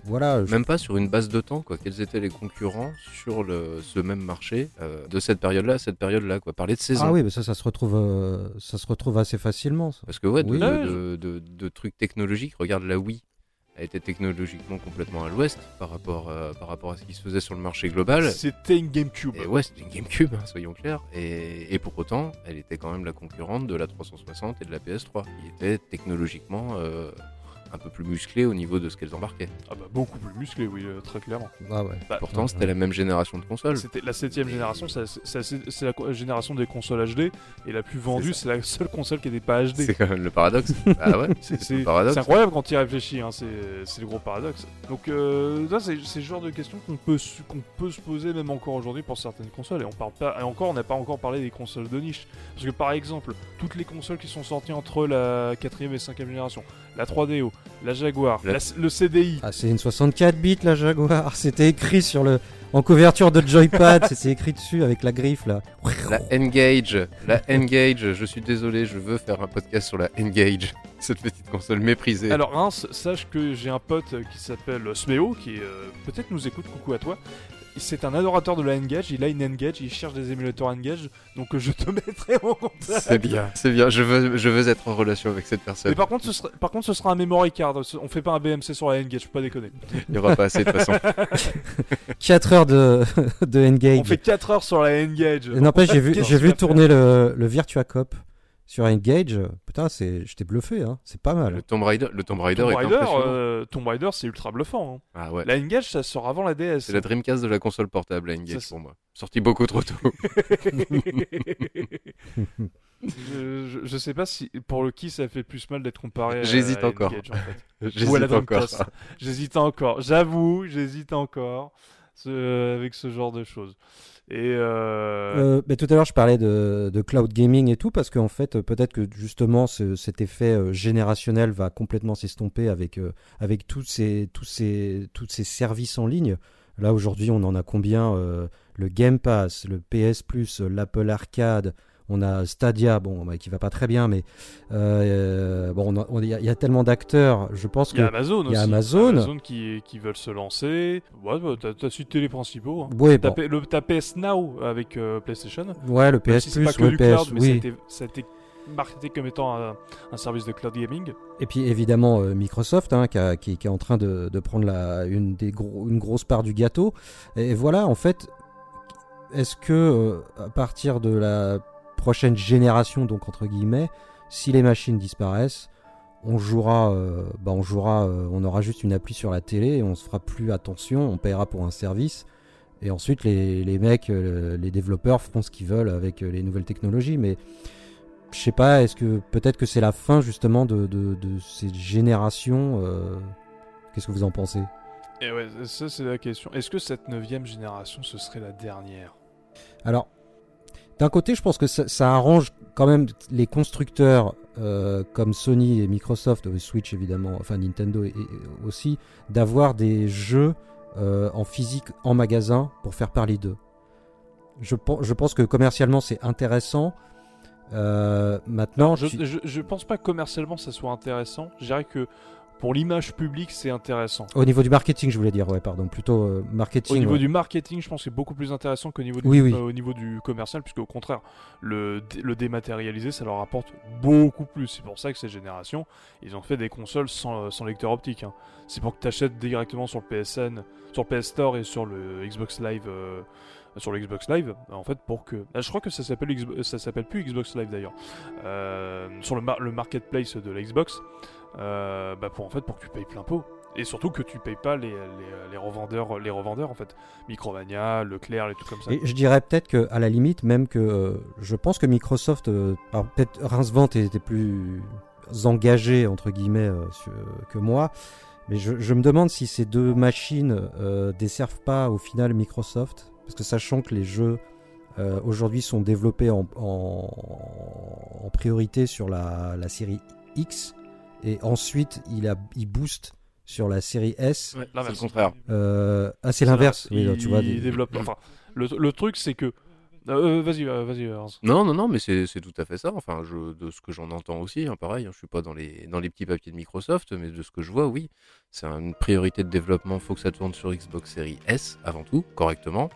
voilà. je- Même pas sur une base de temps, quoi. Quels étaient les concurrents sur le, ce même marché euh, de cette période-là à cette période-là, quoi. Parler de saison. Ah oui, mais ça, ça se retrouve, euh, ça se retrouve assez facilement. ça. Parce que ouais, de, Oui. de- de- de trucs technologiques, regarde la Wii, été technologiquement complètement à l'ouest par rapport, euh, par rapport à ce qui se faisait sur le marché global. C'était une GameCube. Et ouais, c'était une GameCube, hein, soyons clairs. Et, et pour autant, elle était quand même la concurrente de la 360 et de la PS3, qui étaient technologiquement euh, un peu plus musclées au niveau de ce qu'elles embarquaient. Ah bah beaucoup plus musclé, oui, euh, très clairement. Ah ouais. Bah, Pourtant, Ouais, c'était ouais. la même génération de consoles. C'était la septième génération, c'est la co- génération des consoles HD, et la plus vendue, c'est la seule console qui n'était pas HD. C'est quand même le paradoxe. ah ouais, C'est c'est c'est- le paradoxe. c'est incroyable quand tu y réfléchis, hein, c'est le gros paradoxe. Donc euh, ça, c'est le genre de questions qu'on peut, qu'on peut se poser même encore aujourd'hui pour certaines consoles. Et on parle pas, et encore, on n'a pas encore parlé des consoles de niche. Parce que par exemple, toutes les consoles qui sont sorties entre la quatrième et cinquième génération, la 3DO, la Jaguar, La- le CDI, Ah, c'est une 64 bits la Jaguar. C'était écrit sur le en couverture de joypad. C'était écrit dessus avec la griffe là. La Engage, la Engage, je suis désolé, je veux faire un podcast sur la Engage, cette petite console méprisée. Alors Reims, sache que j'ai un pote qui s'appelle Sméo, qui euh, peut-être nous écoute, coucou à toi. C'est un adorateur de la N-Gage, il a une N-Gage, il cherche des émulateurs N-Gage, donc euh, je te mettrai en contact. c'est bien, c'est bien, je veux, je veux être en relation avec cette personne. Mais par contre, ce sera, par contre, ce sera un memory card, on fait pas un BMC sur la N-Gage, faut pas déconner. Il n'y aura pas assez de toute façon. 4 heures de de N-Gage. On fait 4 heures sur la N-Gage. N'empêche, j'ai vu, j'ai vu tourner le, le Virtua Cop sur Engage. Putain, c'est, j'étais bluffé, hein. C'est pas mal. Le Tomb Raider, le Tomb Raider Tomb est Raider, impressionnant. euh, Tomb Raider, c'est ultra bluffant. hein. Ah ouais. La N-Gage, ça sort avant la DS. C'est la Dreamcast de la console portable, la Engage Ça, pour moi. Sorti beaucoup trop tôt. je, je- je sais pas si pour le qui ça fait plus mal d'être comparé. à J'hésite la encore. En fait. J'hésite encore. J'hésite encore. J'avoue, j'hésite encore ce- avec ce genre de choses. Euh, Euh, tout à l'heure, je parlais de, cloud gaming et tout, parce qu'en fait, peut-être que justement, ce- cet effet euh, générationnel va complètement s'estomper avec, avec tous, ces, tous, ces, tous ces services en ligne. Là, aujourd'hui, on en a combien Le Game Pass, le PS Plus, l'Apple Arcade, on a Stadia, bon, bah, qui va pas très bien, mais euh, bon, il y, a- il y a tellement d'acteurs, je pense il y a que. Amazon il y a aussi. Amazon. qui, qui veulent se lancer. Ouais, bah, t'as as cité les principaux. hein. Ouais, T'as bon. P- le t'as PS Now avec euh, PlayStation. ouais, le Même PS si c'est Plus, pas que du PS, cloud, mais oui. ça a été marketé comme étant un, un service de cloud gaming. Et puis évidemment euh, Microsoft hein, qui, a- qui- qui est en train de, de prendre la, une, des gros, une grosse part du gâteau. Et, voilà, en fait, est-ce que euh, à partir de la prochaine génération, donc entre guillemets, si les machines disparaissent, on jouera, euh, bah, on jouera, euh, on aura juste une appli sur la télé et on se fera plus attention, on paiera pour un service. Et ensuite, les, les mecs, euh, les développeurs feront ce qu'ils veulent avec les nouvelles technologies. Mais je sais pas, est-ce que peut-être que c'est la fin justement de, de, de cette génération euh, Qu'est-ce que vous en pensez? Et ouais, ça c'est la question. Est-ce que cette neuvième génération, ce serait la dernière? Alors, d'un côté, je pense que ça, ça arrange quand même les constructeurs euh, comme Sony et Microsoft, euh, Switch évidemment, enfin Nintendo et, et aussi, d'avoir des jeux euh, en physique en magasin pour faire parler d'eux. Je, pen- je pense que commercialement c'est intéressant. Maintenant, je, tu- je, je pense pas que commercialement ça soit intéressant. Je dirais que pour l'image publique, c'est intéressant. au niveau du marketing, je voulais dire, ouais, pardon, plutôt euh, marketing. Au niveau ouais. du marketing, je pense que c'est beaucoup plus intéressant qu'au niveau, du- Oui, oui. euh, au niveau du commercial, puisque au contraire, le, dé- le dématérialisé, ça leur apporte beaucoup plus. C'est pour ça que cette génération, ils ont fait des consoles sans, euh, sans lecteur optique. hein. C'est pour que tu achètes directement sur le PSN, sur le PS Store et sur le Xbox Live. euh, sur le Xbox Live, en fait, pour que. Ah, je crois que ça s'appelle ça s'appelle plus Xbox Live d'ailleurs. Sur le, mar- le marketplace de la Xbox, euh, bah pour en fait pour que tu payes plein pot. Et surtout que tu payes pas les, les, revendeurs, les revendeurs en fait. Micromania, Leclerc, les trucs comme ça. Et je dirais peut-être que à la limite, même que euh, je pense que Microsoft, euh, peut-être Rincevent était plus engagé entre guillemets euh, que moi, mais je, me demande si ces deux machines desservent pas au final Microsoft, parce que sachant que les jeux aujourd'hui sont développés en, en, en priorité sur la, la série X, et ensuite il, a, il booste sur la série S. Ouais, c'est le contraire. Euh, ah, c'est l'inverse. Oui, Il, tu vois, il des- développe. Enfin, le, le truc c'est que. Euh, vas-y, euh, vas-y. Hans. Non, non, non, mais c'est c'est tout à fait ça. Enfin, je, de ce que j'en entends aussi, hein, pareil, hein, je suis pas dans les, dans les petits papiers de Microsoft, mais de ce que je vois, oui, c'est une priorité de développement. faut que ça tourne sur Xbox Series S avant tout, correctement.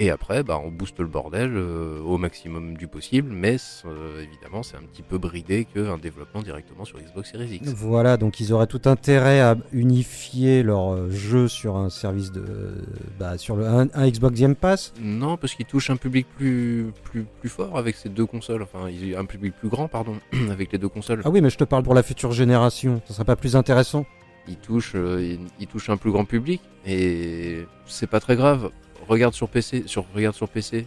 Et après, bah, on booste le bordel euh, au maximum du possible, mais euh, évidemment, c'est un petit peu bridé qu'un développement directement sur Xbox Series X. Voilà, donc ils auraient tout intérêt à unifier leur euh, jeu sur un service de. Bah, sur le, un, un Xbox Game Pass? Non, parce qu'il touche un public plus, plus, plus fort avec ces deux consoles. Enfin, un public plus grand, pardon, avec les deux consoles. Ah oui, mais je te parle pour la future génération. Ça serait pas plus intéressant il touche, euh, il, il touche un plus grand public et c'est pas très grave. Regarde sur PC, sur, regarde sur PC.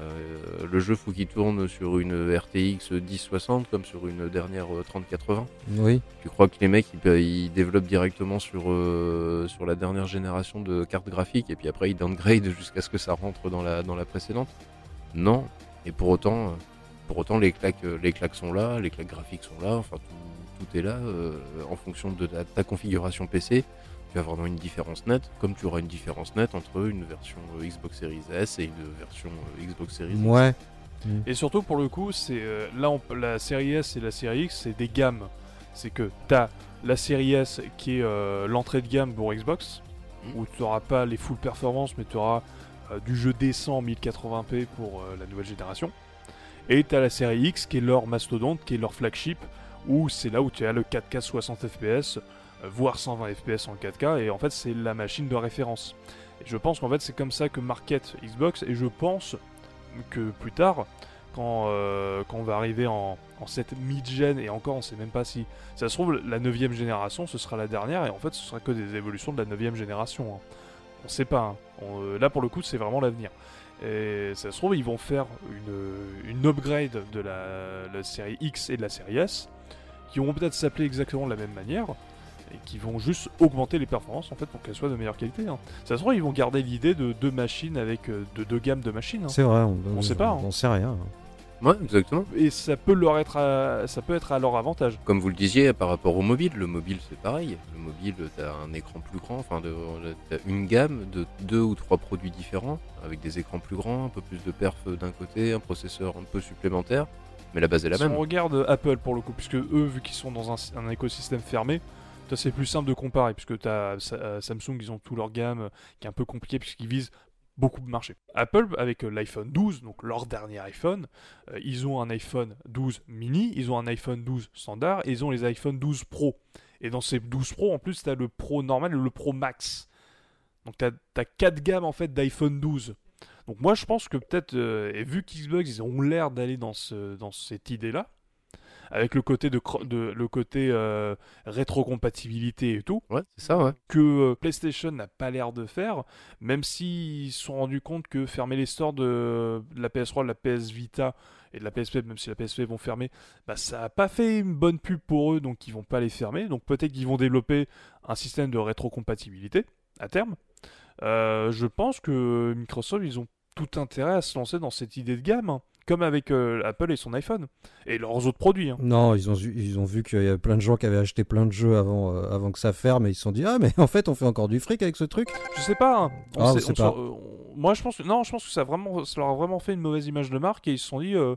euh, le jeu faut qu'il tourne sur une RTX 1060 comme sur une dernière euh, 3080. Oui. Tu crois que les mecs ils, pe- ils développent directement sur euh, sur la dernière génération de cartes graphiques et puis après ils downgrade jusqu'à ce que ça rentre dans la dans la précédente? Non. Et pour autant, euh, pour autant les claques euh, les claques sont là, les claques graphiques sont là. Enfin tout, tout est là euh, en fonction de ta, ta configuration PC. Tu vas avoir vraiment une différence nette, comme tu auras une différence nette entre une version euh, Xbox Series S et une version euh, Xbox Series X. Ouais. Et surtout pour le coup, c'est euh, là on- la série S et la série X, c'est des gammes. C'est que t'as la série S qui est euh, l'entrée de gamme pour Xbox, Mhm. où tu n'auras pas les full performances, mais tu auras euh, du jeu décent en 1080p pour euh, la nouvelle génération. Et t'as la série X qui est leur mastodonte, qui est leur flagship, où c'est là où tu as le 4K 60 fps, voire 120 fps en 4K, et en fait c'est la machine de référence. Je pense qu'en fait c'est comme ça que market Xbox, et je pense que plus tard, quand, euh, quand on va arriver en, en cette mid-gen, et encore on sait même pas si ça se trouve la 9ème génération ce sera la dernière, et en fait ce sera que des évolutions de la 9ème génération. hein. On sait pas, hein. Euh, là pour le coup c'est vraiment l'avenir. Et ça se trouve ils vont faire une, une upgrade de la, la série X et de la série S, qui vont peut-être s'appeler exactement de la même manière, et qui vont juste augmenter les performances en fait pour qu'elles soient de meilleure qualité. hein. Ça se trouve ils vont garder l'idée de deux machines avec euh, de deux gammes de machines. hein. C'est vrai. On, On sait pas, hein. On sait rien. Ouais, exactement. et ça peut leur être à, ça peut être à leur avantage. Comme vous le disiez, par rapport au mobile, le mobile c'est pareil. Le mobile, t'as un écran plus grand, enfin, de- t'as une gamme de deux ou trois produits différents, avec des écrans plus grands, un peu plus de perf d'un côté, un processeur un peu supplémentaire, mais la base est la si même. on regarde Apple pour le coup, puisque eux vu qu'ils sont dans un, un écosystème fermé, c'est plus simple de comparer puisque t'as Sa- euh, Samsung ils ont tout leur gamme euh, qui est un peu compliqué puisqu'ils visent beaucoup de marchés. Apple avec euh, l'iPhone 12, donc leur dernier iPhone, euh, ils ont un iPhone 12 mini, ils ont un iPhone 12 standard et ils ont les iPhone 12 Pro. Et dans ces 12 Pro en plus tu as le Pro normal et le Pro Max. Donc tu as, 4 gammes en fait d'iPhone 12. Donc moi je pense que peut-être, euh, et vu qu'Xbox ils ont l'air d'aller dans, ce, dans cette idée-là, avec le côté de, le côté euh, rétrocompatibilité et tout, Ouais, c'est ça, ouais. que euh, PlayStation n'a pas l'air de faire, même s'ils se sont rendus compte que fermer les stores de, de la PS3, de la PS Vita et de la PSP, même si la PSP vont fermer, bah, ça n'a pas fait une bonne pub pour eux, donc ils vont pas les fermer. Donc peut-être qu'ils vont développer un système de rétrocompatibilité à terme. Euh, je pense que Microsoft, ils ont tout intérêt à se lancer dans cette idée de gamme, hein, comme avec euh, Apple et son iPhone, et leurs autres produits. hein. Non, ils ont, vu- ils ont vu qu'il y avait plein de gens qui avaient acheté plein de jeux avant, euh, avant que ça ferme et ils se sont dit Ah, mais en fait, on fait encore du fric avec ce truc. Je sais pas. hein. On Ah, on sait- sait on pas. s'en- euh, on- moi, je pense que non, je pense que ça a vraiment, ça leur a vraiment fait une mauvaise image de marque et ils se sont dit, euh,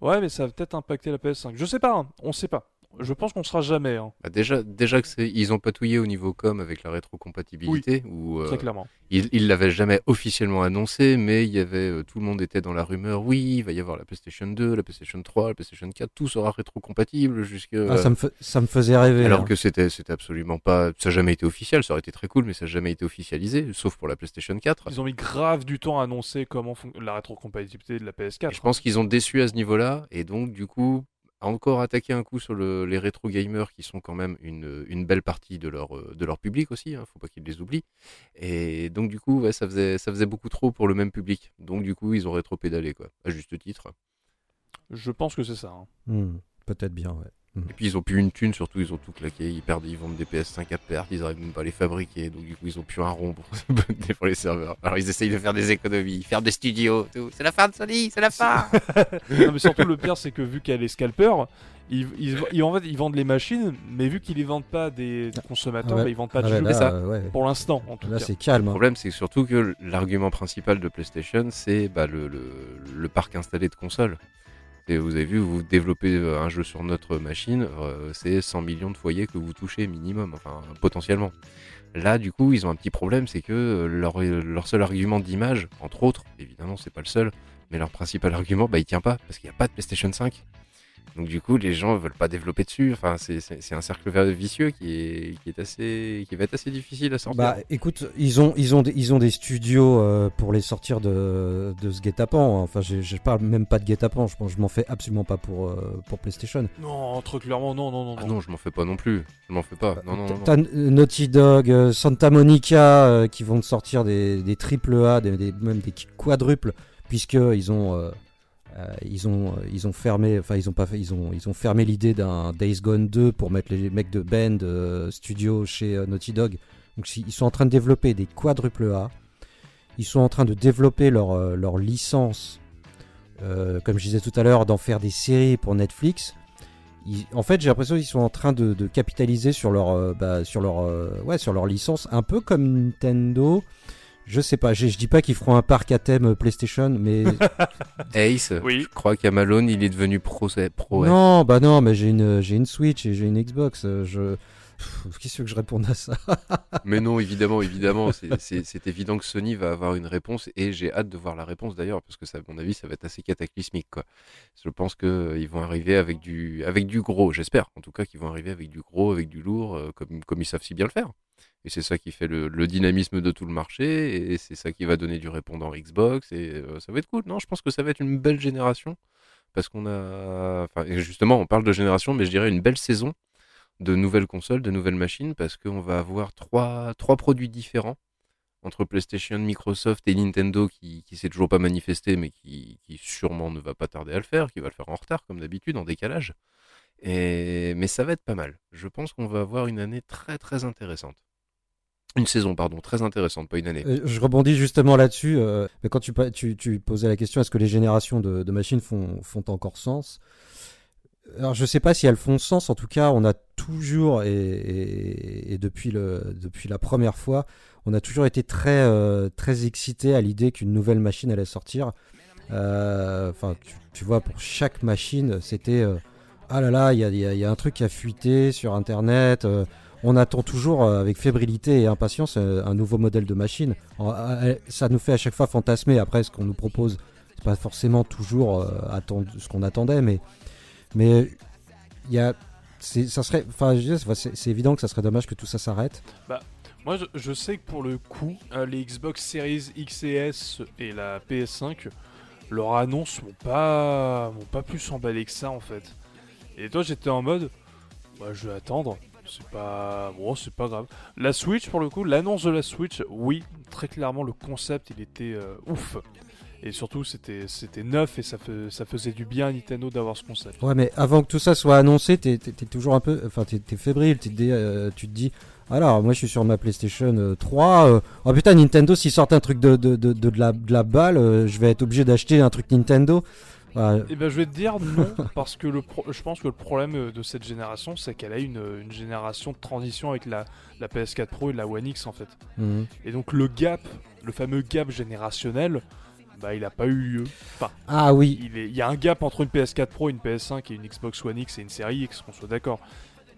ouais, mais ça va peut-être impacter la PS5. Je sais pas. hein. On sait pas. Je pense qu'on sera jamais, hein, Bah, déjà, déjà que c'est, ils ont patouillé au niveau com avec la rétrocompatibilité, où euh, très clairement. ils, ils l'avaient jamais officiellement annoncé, mais il y avait, euh, tout le monde était dans la rumeur. Oui, il va y avoir la PlayStation 2, la PlayStation 3, la PlayStation 4, tout sera rétrocompatible jusque. Ah, ça, me fa- ça me faisait rêver. Alors hein. que c'était, c'était absolument pas, ça n'a jamais été officiel. Ça aurait été très cool, mais ça n'a jamais été officialisé, sauf pour la PlayStation 4. Ils ont mis grave du temps à annoncer comment la rétrocompatibilité de la PS4. Et je pense qu'ils ont déçu à ce niveau-là, et donc du coup, encore attaquer un coup sur le- les rétro gamers qui sont quand même une, une belle partie de leur, euh, de leur public aussi, hein, faut pas qu'ils les oublient. Et donc du coup, ouais, ça, faisait, ça faisait beaucoup trop pour le même public. Donc du coup, ils ont rétro-pédalé, quoi, à juste titre. Je pense que c'est ça. hein. Hmm, Peut-être bien, ouais. Et puis ils ont plus une thune, surtout ils ont tout claqué, ils perdent, ils vendent des PS5 à perte, ils arrivent même pas à les fabriquer, donc du coup ils ont plus un rond pour, pour les serveurs. Alors ils essayent de faire des économies, faire des studios, tout. C'est la fin de Sony, c'est la fin non, mais surtout le pire, c'est que vu qu'il y a les scalpers, ils, ils, ils- en fait, ils vendent les machines, mais vu qu'ils les vendent pas des consommateurs, Ah ouais. bah, ils vendent pas de Ah ouais, jeux. là, ça. euh, ouais. Pour l'instant, en tout Là, cas. c'est calme. Le hein. problème, c'est surtout que l'argument principal de PlayStation, c'est bah, le, le, le parc installé de consoles. Et vous avez vu, vous développez euh, un jeu sur notre machine, euh, c'est 100 millions de foyers que vous touchez minimum, enfin potentiellement. Là, du coup, ils ont un petit problème, c'est que euh, leur, seul argument d'image, entre autres, évidemment, c'est pas le seul, mais leur principal argument, bah, il tient pas, parce qu'il n'y a pas de PlayStation 5. Donc du coup, les gens veulent pas développer dessus. Enfin, c'est- c'est c'est un cercle vicieux qui est, qui est assez, qui va être assez difficile à sortir. Bah écoute, ils ont, ils ont, des, ils ont des studios euh, pour les sortir de, de ce guet-apens. Enfin, je, je parle même pas de guet-apens, je, pense- je m'en fais absolument pas pour, euh, pour PlayStation. Non, très clairement, non, non, non. Ah non, je m'en fais pas non plus. Je m'en fais pas. Non, non, non. Naughty Dog, euh, Santa Monica euh, qui vont te sortir des, des triple A, des, des- même des quadruples, puisque ils ont, euh, ils ont, euh, ils ont fermé, enfin ils ont pas ils ont, ils ont fermé l'idée d'un Days Gone 2 pour mettre les mecs de Bend euh, Studio chez euh, Naughty Dog. Donc ils sont en train de développer des quadruple A. Ils sont en train de développer leur, leur licence, comme je disais tout à l'heure, d'en faire des séries pour Netflix. En fait, j'ai l'impression qu'ils sont en train de, capitaliser sur leur, bah, sur leur, ouais, sur leur licence, un peu comme Nintendo. Je sais pas, je, je dis pas qu'ils feront un parc à thème euh, PlayStation, mais Ace, Oui. je crois qu'à Malone, il est devenu pro. pro non, bah non, mais j'ai une, j'ai une Switch et j'ai une Xbox. euh, Je, qu'est-ce que je réponde à ça? Mais non, évidemment, évidemment. c'est- évident que Sony va avoir une réponse et j'ai hâte de voir la réponse d'ailleurs parce que ça, à mon avis, ça va être assez cataclysmique. Quoi. Je pense qu'ils vont arriver avec du, avec du gros. J'espère en tout cas qu'ils vont arriver avec du gros, avec du lourd, euh, comme, comme ils savent si bien le faire. Et c'est ça qui fait le, dynamisme de tout le marché et c'est ça qui va donner du répondant Xbox et euh, ça va être cool. Non, je pense que ça va être une belle génération parce qu'on a, enfin, justement, on parle de génération, mais je dirais une belle saison de nouvelles consoles, de nouvelles machines, parce qu'on va avoir trois, trois produits différents entre PlayStation, Microsoft et Nintendo qui, qui s'est toujours pas manifesté, mais qui, qui sûrement ne va pas tarder à le faire, qui va le faire en retard comme d'habitude, en décalage. Et, mais ça va être pas mal. Je pense qu'on va avoir une année très très intéressante. Une saison, pardon, très intéressante, pas une année. Euh, Je rebondis justement là-dessus. euh, mais quand tu, posais la question, est-ce que les générations de, machines font, encore sens? Alors, je sais pas si elles font sens. En tout cas, on a toujours, et, depuis, la première fois, on a toujours été très, euh, très excité à l'idée qu'une nouvelle machine allait sortir. Euh, Enfin, tu, vois, pour chaque machine, c'était ah là là, il y a un truc qui a fuité sur Internet. On attend toujours euh, avec fébrilité et impatience euh, un nouveau modèle de machine. Euh, Ça nous fait à chaque fois fantasmer. Après, ce qu'on nous propose, c'est pas forcément toujours ce qu'on attendait, mais mais il y a, ça serait, enfin, c'est évident que ça serait dommage que tout ça s'arrête. Moi, je, sais que pour le coup, les Xbox Series X et S et la PS5, leurs annonces m'ont pas, m'ont pas plus emballé que ça en fait. Et toi, j'étais en mode, bah, je vais attendre. C'est pas, bon, c'est pas grave. La Switch, pour le coup, l'annonce de la Switch, oui, très clairement, le concept, il était euh, ouf. Et surtout, c'était, c'était neuf et ça, ça faisait du bien à Nintendo d'avoir ce concept. Ouais, mais avant que tout ça soit annoncé, t'es toujours un peu. Enfin, t'es fébrile. euh, tu te dis. Alors, moi je suis sur ma PlayStation euh, 3. euh, oh putain, Nintendo, s'ils sortent un truc de, de, de, de, la, la balle, je vais être obligé d'acheter un truc Nintendo. Voilà. Et ben, je vais te dire non, parce que le pro- je pense que le problème euh, de cette génération, c'est qu'elle a une, une génération de transition avec la, la PS4 Pro et la One X en fait. Mhm. Et donc le gap, le fameux gap générationnel, bah il a pas eu lieu. Enfin, Ah oui. il, est- il y a un gap entre une PS4 Pro, une PS5 et une Xbox One X et une série X, qu'on soit d'accord.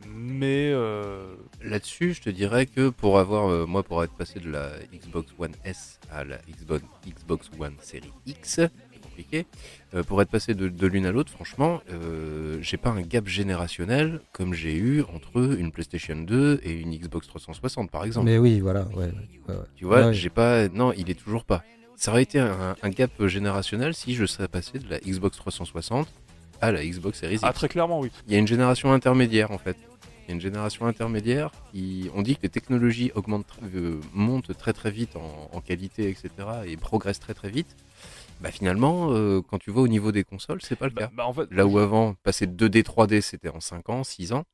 Mais euh, Là-dessus, je te dirais que pour avoir, euh, moi, pour être passé de la Xbox One S à la Xbox, Xbox One série X, compliqué. Euh, pour être passé de, de l'une à l'autre, franchement, euh, j'ai pas un gap générationnel comme j'ai eu entre une PlayStation 2 et une Xbox 360, par exemple. Mais oui, voilà. Ouais, ouais, ouais. Tu vois, Ouais. j'ai pas. Non, il est toujours pas. Ça aurait été un, un gap générationnel si je serais passé de la Xbox 360 à la Xbox Series X. ah très clairement oui. Il y a une génération intermédiaire en fait. Il y a une génération intermédiaire qui. On dit que les technologies augmentent, euh, montent très très vite en, en qualité, etc. et progressent très très vite. Bah finalement, euh, quand tu vas au niveau des consoles, c'est pas le Bah, cas. bah, en fait, Là où avant, passer de 2D 3D, c'était en 5 ans, 6 ans.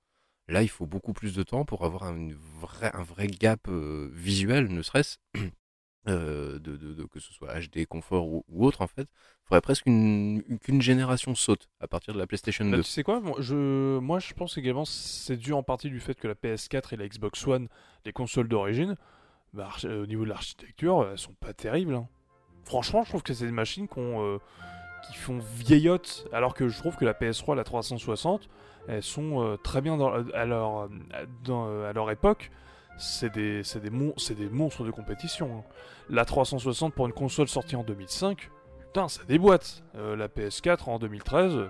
Là, il faut beaucoup plus de temps pour avoir un vrai, un vrai gap euh, visuel, ne serait-ce euh, de, de- de- que ce soit HD, confort ou, ou autre en fait. Il faudrait presque une- qu'une génération saute à partir de la PlayStation Bah, 2. tu sais quoi moi je, moi je pense également c'est dû en partie du fait que la PS4 et la Xbox One, les consoles d'origine, bah, au niveau de l'architecture, elles sont pas terribles. hein. Franchement, je trouve que c'est des machines euh, qui font vieillotte, alors que je trouve que la PS3 et la 360, elles sont euh, très bien dans, à, leur, euh, dans, euh, à leur époque. C'est des, monstres de compétition. hein. La 360 pour une console sortie en 2005, putain, ça déboîte. La PS4 en 2013, euh,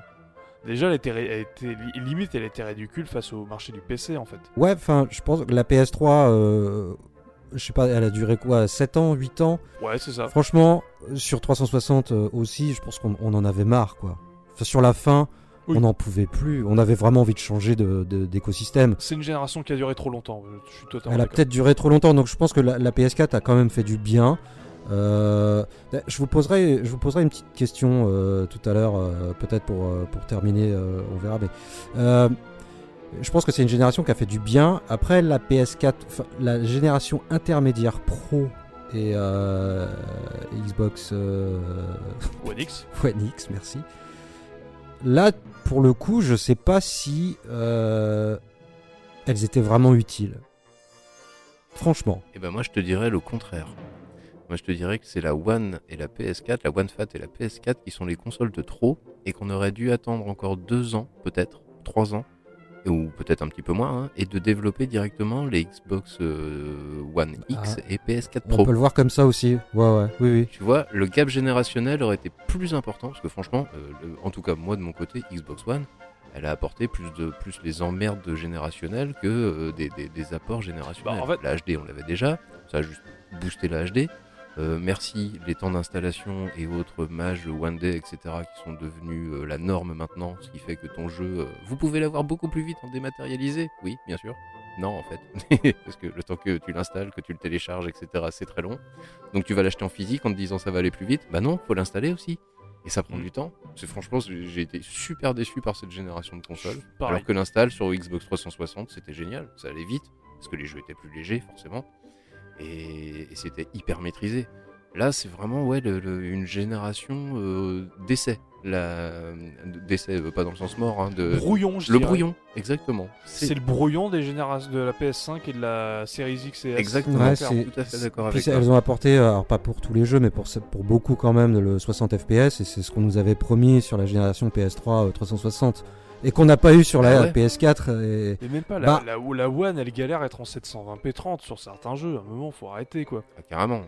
déjà, elle était, limite, elle était ridicule face au marché du PC en fait. Ouais, enfin, je pense que la PS3, euh, je sais pas, elle a duré quoi 7 ans, 8 ans Ouais, c'est ça. Franchement, sur 360 euh, aussi, je pense qu'on on en avait marre, quoi. Enfin, sur la fin, Oui. on n'en pouvait plus. On avait vraiment envie de changer de- de- d'écosystème. C'est une génération qui a duré trop longtemps. Je je suis totalement Elle a peut-être duré trop longtemps, donc je pense que la, la PS4 a quand même fait du bien. Euh, je, vous poserai, je vous poserai une petite question euh, tout à l'heure, euh, peut-être pour, euh, pour terminer, euh, on verra. Mais, euh, je pense que c'est une génération qui a fait du bien. Après la PS4, enfin, la génération intermédiaire Pro et euh, Xbox euh, One X. One X, merci. Là, pour le coup, je sais pas si euh, elles étaient vraiment utiles. Franchement. Et ben moi je te dirais le contraire. Moi je te dirais que c'est la One et la PS4, la One Fat et la PS4 qui sont les consoles de trop et qu'on aurait dû attendre encore deux ans, peut-être, trois ans, ou peut-être un petit peu moins, hein, et de développer directement les Xbox euh, One X Ah. et PS4 On Pro. peut le voir comme ça aussi. Ouais, ouais, oui, oui. Tu vois, le gap générationnel aurait été plus important parce que franchement, euh, le- en tout cas moi de mon côté, Xbox One, elle a apporté plus de plus les emmerdes générationnelles que euh, des, des- des apports générationnels. Bah, en fait- La HD, on l'avait déjà, ça a juste boosté la HD. Euh, merci les temps d'installation et autres mages One Day, etc., qui sont devenus euh, la norme maintenant, ce qui fait que ton jeu, euh, vous pouvez l'avoir beaucoup plus vite en dématérialisé. Oui, bien sûr. Non, en fait, parce que le temps que tu l'installes, que tu le télécharges, etc., c'est très long. Donc tu vas l'acheter en physique en te disant ça va aller plus vite. Bah non, faut l'installer aussi. Et ça prend Mm. du temps. C'est franchement, j'ai j'ai été super déçu par cette génération de consoles. Pareil. Alors que l'install sur Xbox 360, c'était génial. Ça allait vite parce que les jeux étaient plus légers, forcément. Et, et c'était hyper maîtrisé. Là, c'est vraiment ouais, le- le- une génération euh, d'essai. La d'essai, euh, pas dans le sens mort, hein, de Brouillon, je le dirais. brouillon, exactement. C'est le brouillon des générations de la PS5 et de la Series X et S. Exactement. Ouais, c'est- tout à fait d'accord avec elles ont apporté, euh, alors pas pour tous les jeux, mais pour, pour beaucoup quand même, le 60 FPS, et c'est ce qu'on nous avait promis sur la génération PS3 euh, 360, et qu'on n'a pas eu sur la Ah ouais. PS4. Et... Et même pas, la, Bah- la, la One, elle galère à être en 720p30 sur certains jeux. À un moment, faut arrêter quoi. Ah, carrément.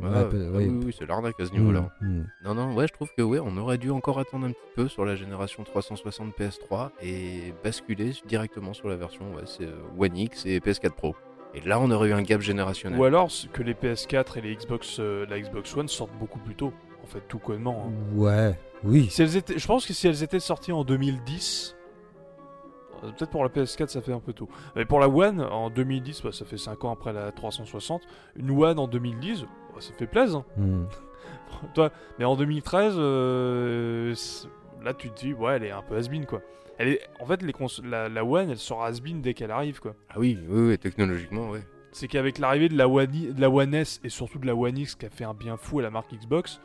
Ouais, Ouais, peu- ah ouais. oui, oui, c'est l'arnaque à ce niveau-là. Mm, mm. Non, non, ouais, je trouve que ouais, on aurait dû encore attendre un petit peu sur la génération 360 PS3 et basculer directement sur la version ouais, c'est euh, One X et PS4 Pro. Et là, on aurait eu un gap générationnel. Ou alors que les PS4 et les Xbox, euh, la Xbox One sortent beaucoup plus tôt. En fait, tout connement. hein. Ouais, oui. Si elles étaient, je pense que si elles étaient sorties en 2010, Euh, Peut-être pour la PS4 ça fait un peu tôt. Mais pour la One en 2010, bah, ça fait 5 ans après la 360. Une One en 2010, bah, ça fait plaisir. Hmm. Toi, mais en 2013, euh, là tu te dis ouais elle est un peu has-been quoi. Elle est, en fait les cons- la, la One elle sera has-been dès qu'elle arrive quoi. Ah oui, oui, oui, technologiquement, ouais. C'est qu'avec l'arrivée de la One, de la One S et surtout de la One X qui a fait un bien fou à la marque Xbox,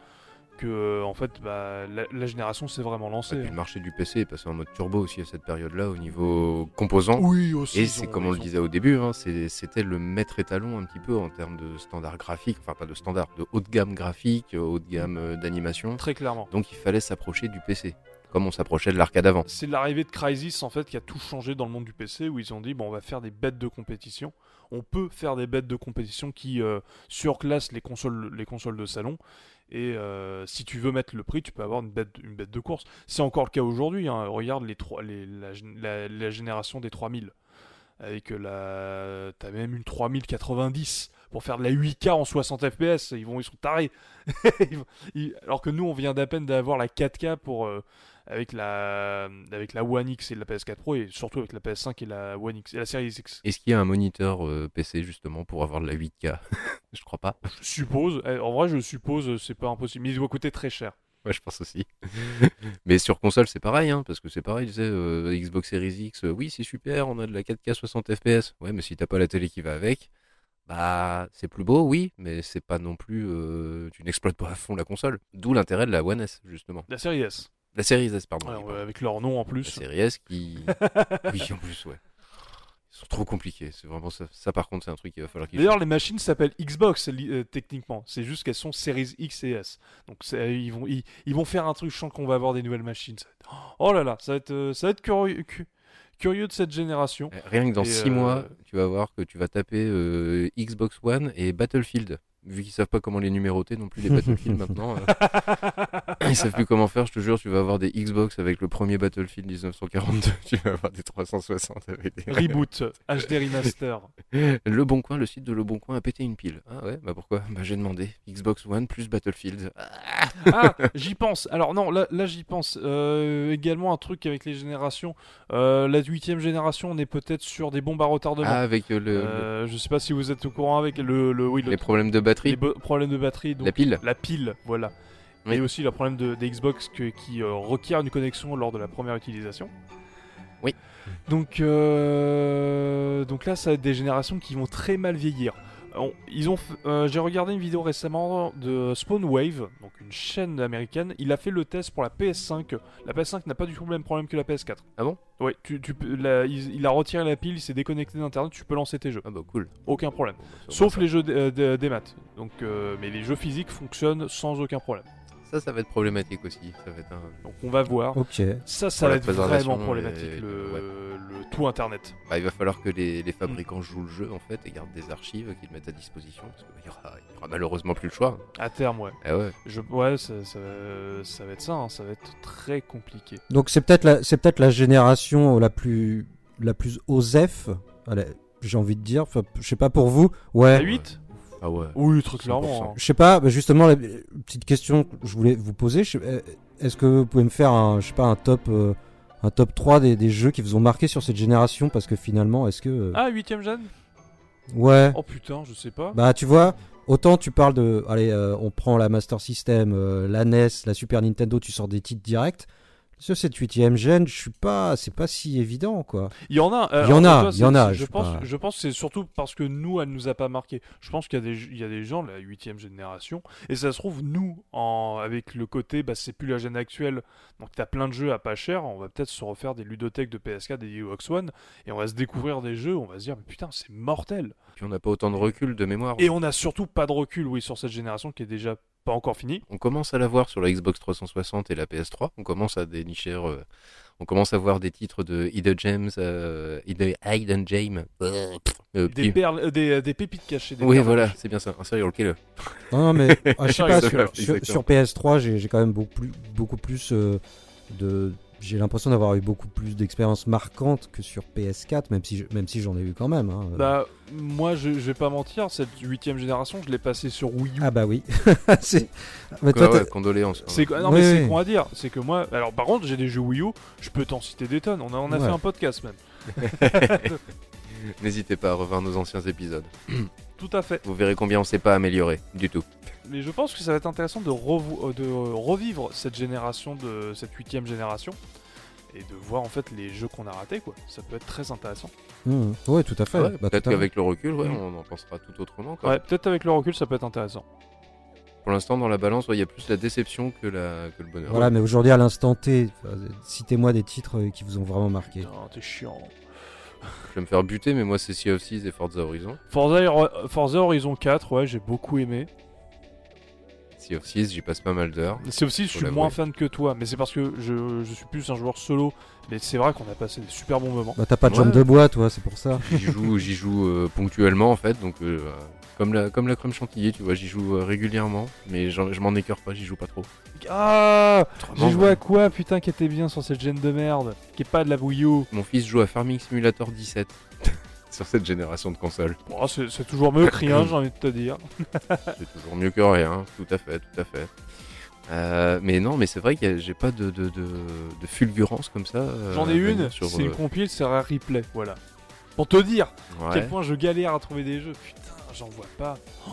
que euh, en fait bah, la, la génération s'est vraiment Et lancée. puis le marché du PC est passé en mode turbo aussi à cette période-là au niveau composants. Oui aussi. Et c'est comme on le disait au début, hein, c'était le maître étalon un petit peu en termes de standard graphique, enfin pas de standard, de haut de gamme graphique, euh, haut de gamme euh, d'animation. Très clairement. Donc il fallait s'approcher du PC, comme on s'approchait de l'arcade avant. C'est l'arrivée de Crysis en fait qui a tout changé dans le monde du PC où ils ont dit bon on va faire des bêtes de compétition. On peut faire des bêtes de compétition qui euh, surclassent les consoles, les consoles de salon. Et euh, si tu veux mettre le prix, tu peux avoir une bête, de course. C'est encore le cas aujourd'hui. hein. Regarde les trois, les, la, gén- la- la génération des 3000. Avec la. T'as même une 3090 pour faire de la 8K en 60 FPS. Ils, ils sont tarés. Alors que nous, on vient d'à peine d'avoir la 4K pour. euh, avec la avec la One X et la PS4 Pro et surtout avec la PS5 et la One X et la Series X. Est-ce qu'il y a un moniteur euh, PC justement pour avoir de la 8K Je crois pas. Je suppose, eh, en vrai je suppose euh, c'est pas impossible, mais il doit coûter très cher. Ouais, je pense aussi. Mais sur console, c'est pareil, hein, parce que c'est pareil, tu sais, euh, Xbox Series X, euh, oui, c'est super, on a de la 4K 60 FPS. Ouais, mais si t'as pas la télé qui va avec, bah, c'est plus beau, oui, mais c'est pas non plus. euh, tu n'exploites pas à fond la console. D'où l'intérêt de la One S, justement. La Series S, La Series S, pardon. Ouais, oui, ouais, pardon. avec leur nom en La plus. Series S qui. oui, en plus, ouais. Ils sont trop compliqués. C'est vraiment ça. Ça, par contre, c'est un truc qu'il va falloir qu'ils D'ailleurs les machines s'appellent Xbox li- euh, techniquement, c'est juste qu'elles sont Series X et S. Donc c'est- ils vont ils, ils vont faire un truc, je sens qu'on va avoir des nouvelles machines. ça va être- Oh là là, ça va être euh, ça va être curieux, cu- curieux de cette génération. Eh, Rien que dans Et, 6 euh, mois, tu vas voir que tu vas taper euh, Xbox One et Battlefield. Vu qu'ils savent pas comment les numéroter non plus les Battlefield maintenant. euh, ils savent plus comment faire, je te jure, tu vas avoir des Xbox avec le premier Battlefield 1942, tu vas avoir des 360 avec des... Reboot, HD remaster. Le Bon Coin, le site de Le Bon Coin a pété une pile. Ah ouais, bah pourquoi? Bah j'ai demandé Xbox One plus Battlefield. Ah, Ah, j'y pense. Alors non, là, là j'y pense. Euh, également un truc avec les générations. Euh, la huitième génération, on est peut-être sur des bombes à retardement. Ah, avec euh, le, le- Euh, je sais pas si vous êtes au courant avec le, le oui le- les problèmes de batterie, les problèmes de batterie. Donc la pile. la pile, voilà. Oui. Et aussi le problème de, des Xbox que- qui euh, requiert une connexion lors de la première utilisation. Oui. Donc, euh, donc là, ça va être des générations qui vont très mal vieillir. On- ils ont, euh, j'ai regardé une vidéo récemment de Spawn Wave, donc une chaîne américaine. Il a fait le test pour la PS5. La PS5 n'a pas du tout le même problème que la PS4. Ah bon? Oui, tu, tu peux- la- il, il a retiré la pile, il s'est déconnecté d'internet, tu peux lancer tes jeux, Ah bah cool. aucun problème. C'est Sauf les jeux euh, des maths. Donc, euh, mais les jeux physiques fonctionnent sans aucun problème. Ça, ça va être problématique aussi. Ça va être un... Donc on va voir. Ok. Ça, ça Pour va la être préservation vraiment problématique, et- le, ouais. le tout Internet. Bah, il va falloir que les, les fabricants jouent le jeu en fait et gardent des archives qu'ils mettent à disposition parce qu'il y aura, il y aura malheureusement plus le choix. À terme, ouais. Eh ouais. Je, ouais, ça, ça, va- ça va être ça, hein, ça va être très compliqué. Donc c'est peut-être la, c'est peut-être la génération la plus, la plus OSEF. Allez, j'ai envie de dire. Enfin, je sais pas pour vous. Ouais. La 8 Ah ouais. Oui, très 100%. clairement. hein. Je sais pas. bah, justement, la, petite question que je voulais vous poser. euh, Est-ce que vous pouvez me faire un, je sais pas, un top, euh, un top 3 des, des jeux qui vous ont marqué sur cette génération? Parce que finalement, est-ce que, euh, Ah, 8ème gène ouais. Oh putain, je sais pas. Bah tu vois, autant tu parles de, allez, euh, on prend la Master System, euh, la NES, la Super Nintendo, tu sors des titres directs. Sur cette huitième gène, je suis pas, c'est pas si évident quoi. Il y en a. euh, Il y en a, il y en a, Je je pense, sais pas. je pense que c'est surtout parce que nous, elle nous a pas marqué. Je pense qu'il y a des, il y a des gens de la huitième génération, et ça se trouve nous, en, avec le côté, bah c'est plus la gêne actuelle, donc t'as plein de jeux à pas cher. On va peut-être se refaire des ludothèques de PS4, des Xbox One, et on va se découvrir des jeux. On va se dire, mais putain, c'est mortel. Puis on n'a pas autant de recul de mémoire. Et on a surtout pas de recul, oui, sur cette génération qui est déjà pas encore finie. On commence à la voir sur la Xbox 360 et la PS3. On commence à dénicher. euh, on commence à voir des titres de Hidden James, euh, Hidden James. euh, Des petit- perles, euh, des, des pépites cachées. Des Oui, voilà, c'est bien ça. Un serial killer. Non, non, mais ah, je sais pas, sur, sur- exactement. sur PS3, j'ai j'ai quand même beaucoup plus, beaucoup plus euh, de, j'ai l'impression d'avoir eu beaucoup plus d'expériences marquantes que sur PS4, même si, je- même si j'en ai eu quand même. hein. Bah, moi, je, je vais pas mentir, cette huitième génération, je l'ai passée sur Wii U. Ah bah oui. C'est- Mais Ouais, toi, ouais, t'as- condoléances. C'est non Oui, mais c'est oui. con à dire, c'est que moi, alors par contre j'ai des jeux Wii U, je peux t'en citer des tonnes. On a, on a Ouais. fait un podcast même. N'hésitez pas à revoir nos anciens épisodes. Tout à fait. Vous verrez combien on s'est pas amélioré du tout. Mais je pense que ça va être intéressant de, revo- euh, de euh, revivre cette génération de cette huitième génération et de voir en fait les jeux qu'on a ratés quoi. Ça peut être très intéressant. Mmh. Ouais, tout à fait. Ouais, Bah, Peut-être qu'avec le recul, ouais, Mm. on en pensera tout autrement. quoi. Ouais, peut-être avec le recul ça peut être intéressant. Pour l'instant, dans la balance, ouais, il y a plus la déception que, la... que le bonheur. Voilà, mais aujourd'hui à l'instant T, enfin, citez-moi des titres euh, qui vous ont vraiment marqué. Putain, t'es chiant. Je vais me faire buter, mais moi, c'est Sea of Thieves et Forza Horizon. Forza, Hero- Forza Horizon 4, ouais, j'ai beaucoup aimé. Sea of Thieves, j'y passe pas mal d'heures. C'est aussi, je Faut suis moins fan que toi, mais c'est parce que je, je suis plus un joueur solo. Mais c'est vrai qu'on a passé des super bons moments. Bah t'as pas de Ouais. jambe de bois, toi, c'est pour ça. J'y joue, j'y joue euh, ponctuellement, en fait, donc euh, comme, la, comme la crème chantilly, tu vois, j'y joue euh, régulièrement, mais je m'en écœure pas, j'y joue pas trop. Ah J'ai joué à quoi putain qui était bien sur cette gêne de merde Qui est pas de la Wii U? Mon fils joue à Farming Simulator 17 sur cette génération de consoles. Bon, c'est toujours mieux que rien, j'ai envie de te dire. C'est toujours mieux que rien, tout à fait, tout à fait. Euh, mais non, mais c'est vrai que j'ai pas de, de, de, de fulgurance comme ça. euh, J'en ai une, c'est une euh, compile, c'est Rare Replay, voilà. Pour te dire à quel point je galère à trouver des jeux, putain, j'en vois pas. Oh,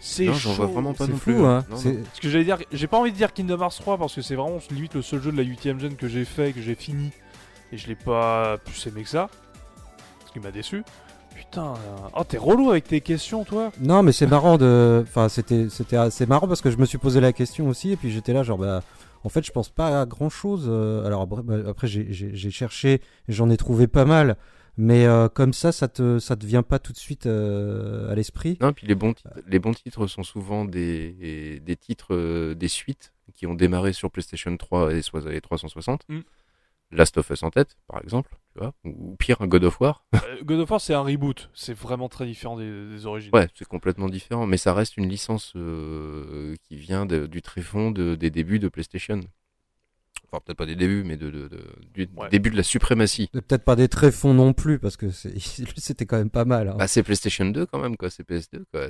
c'est Non, chaud. j'en vois vraiment pas C'est non fou, plus. hein. Non, C'est- non. Ce que j'allais dire, j'ai pas envie de dire Kingdom Hearts 3 parce que c'est vraiment limite le seul jeu de la 8ème gen que j'ai fait, que j'ai fini. Et je l'ai pas plus aimé que ça. Ce qui m'a déçu. Putain, euh, oh t'es relou avec tes questions toi Non, mais c'est marrant de. Enfin, c'était c'était assez marrant parce que je me suis posé la question aussi et puis j'étais là genre bah. En fait, je pense pas à grand chose. alors après, bah, j'ai- j'ai j'ai cherché, et j'en ai trouvé pas mal, mais euh, comme ça, ça te ça te vient pas tout de suite euh, à l'esprit. Non, puis les bons, titres, les bons titres sont souvent des, des titres, euh, des suites qui ont démarré sur PlayStation 3 et, so- et 360. Mm. Last of Us en tête, par exemple, tu vois, ou, pire, un God of War. Euh, God of War c'est un reboot, c'est vraiment très différent des, des origines. Ouais, c'est complètement différent, mais ça reste une licence euh, qui vient de- du tréfonds de- des débuts de PlayStation. Enfin, peut-être pas des débuts, mais de, de- de- du Ouais. début de la suprématie. Peut-être pas des tréfonds non plus parce que c'était quand même pas mal. hein. Bah, c'est PlayStation 2 quand même, quoi. C'est PS2, quoi.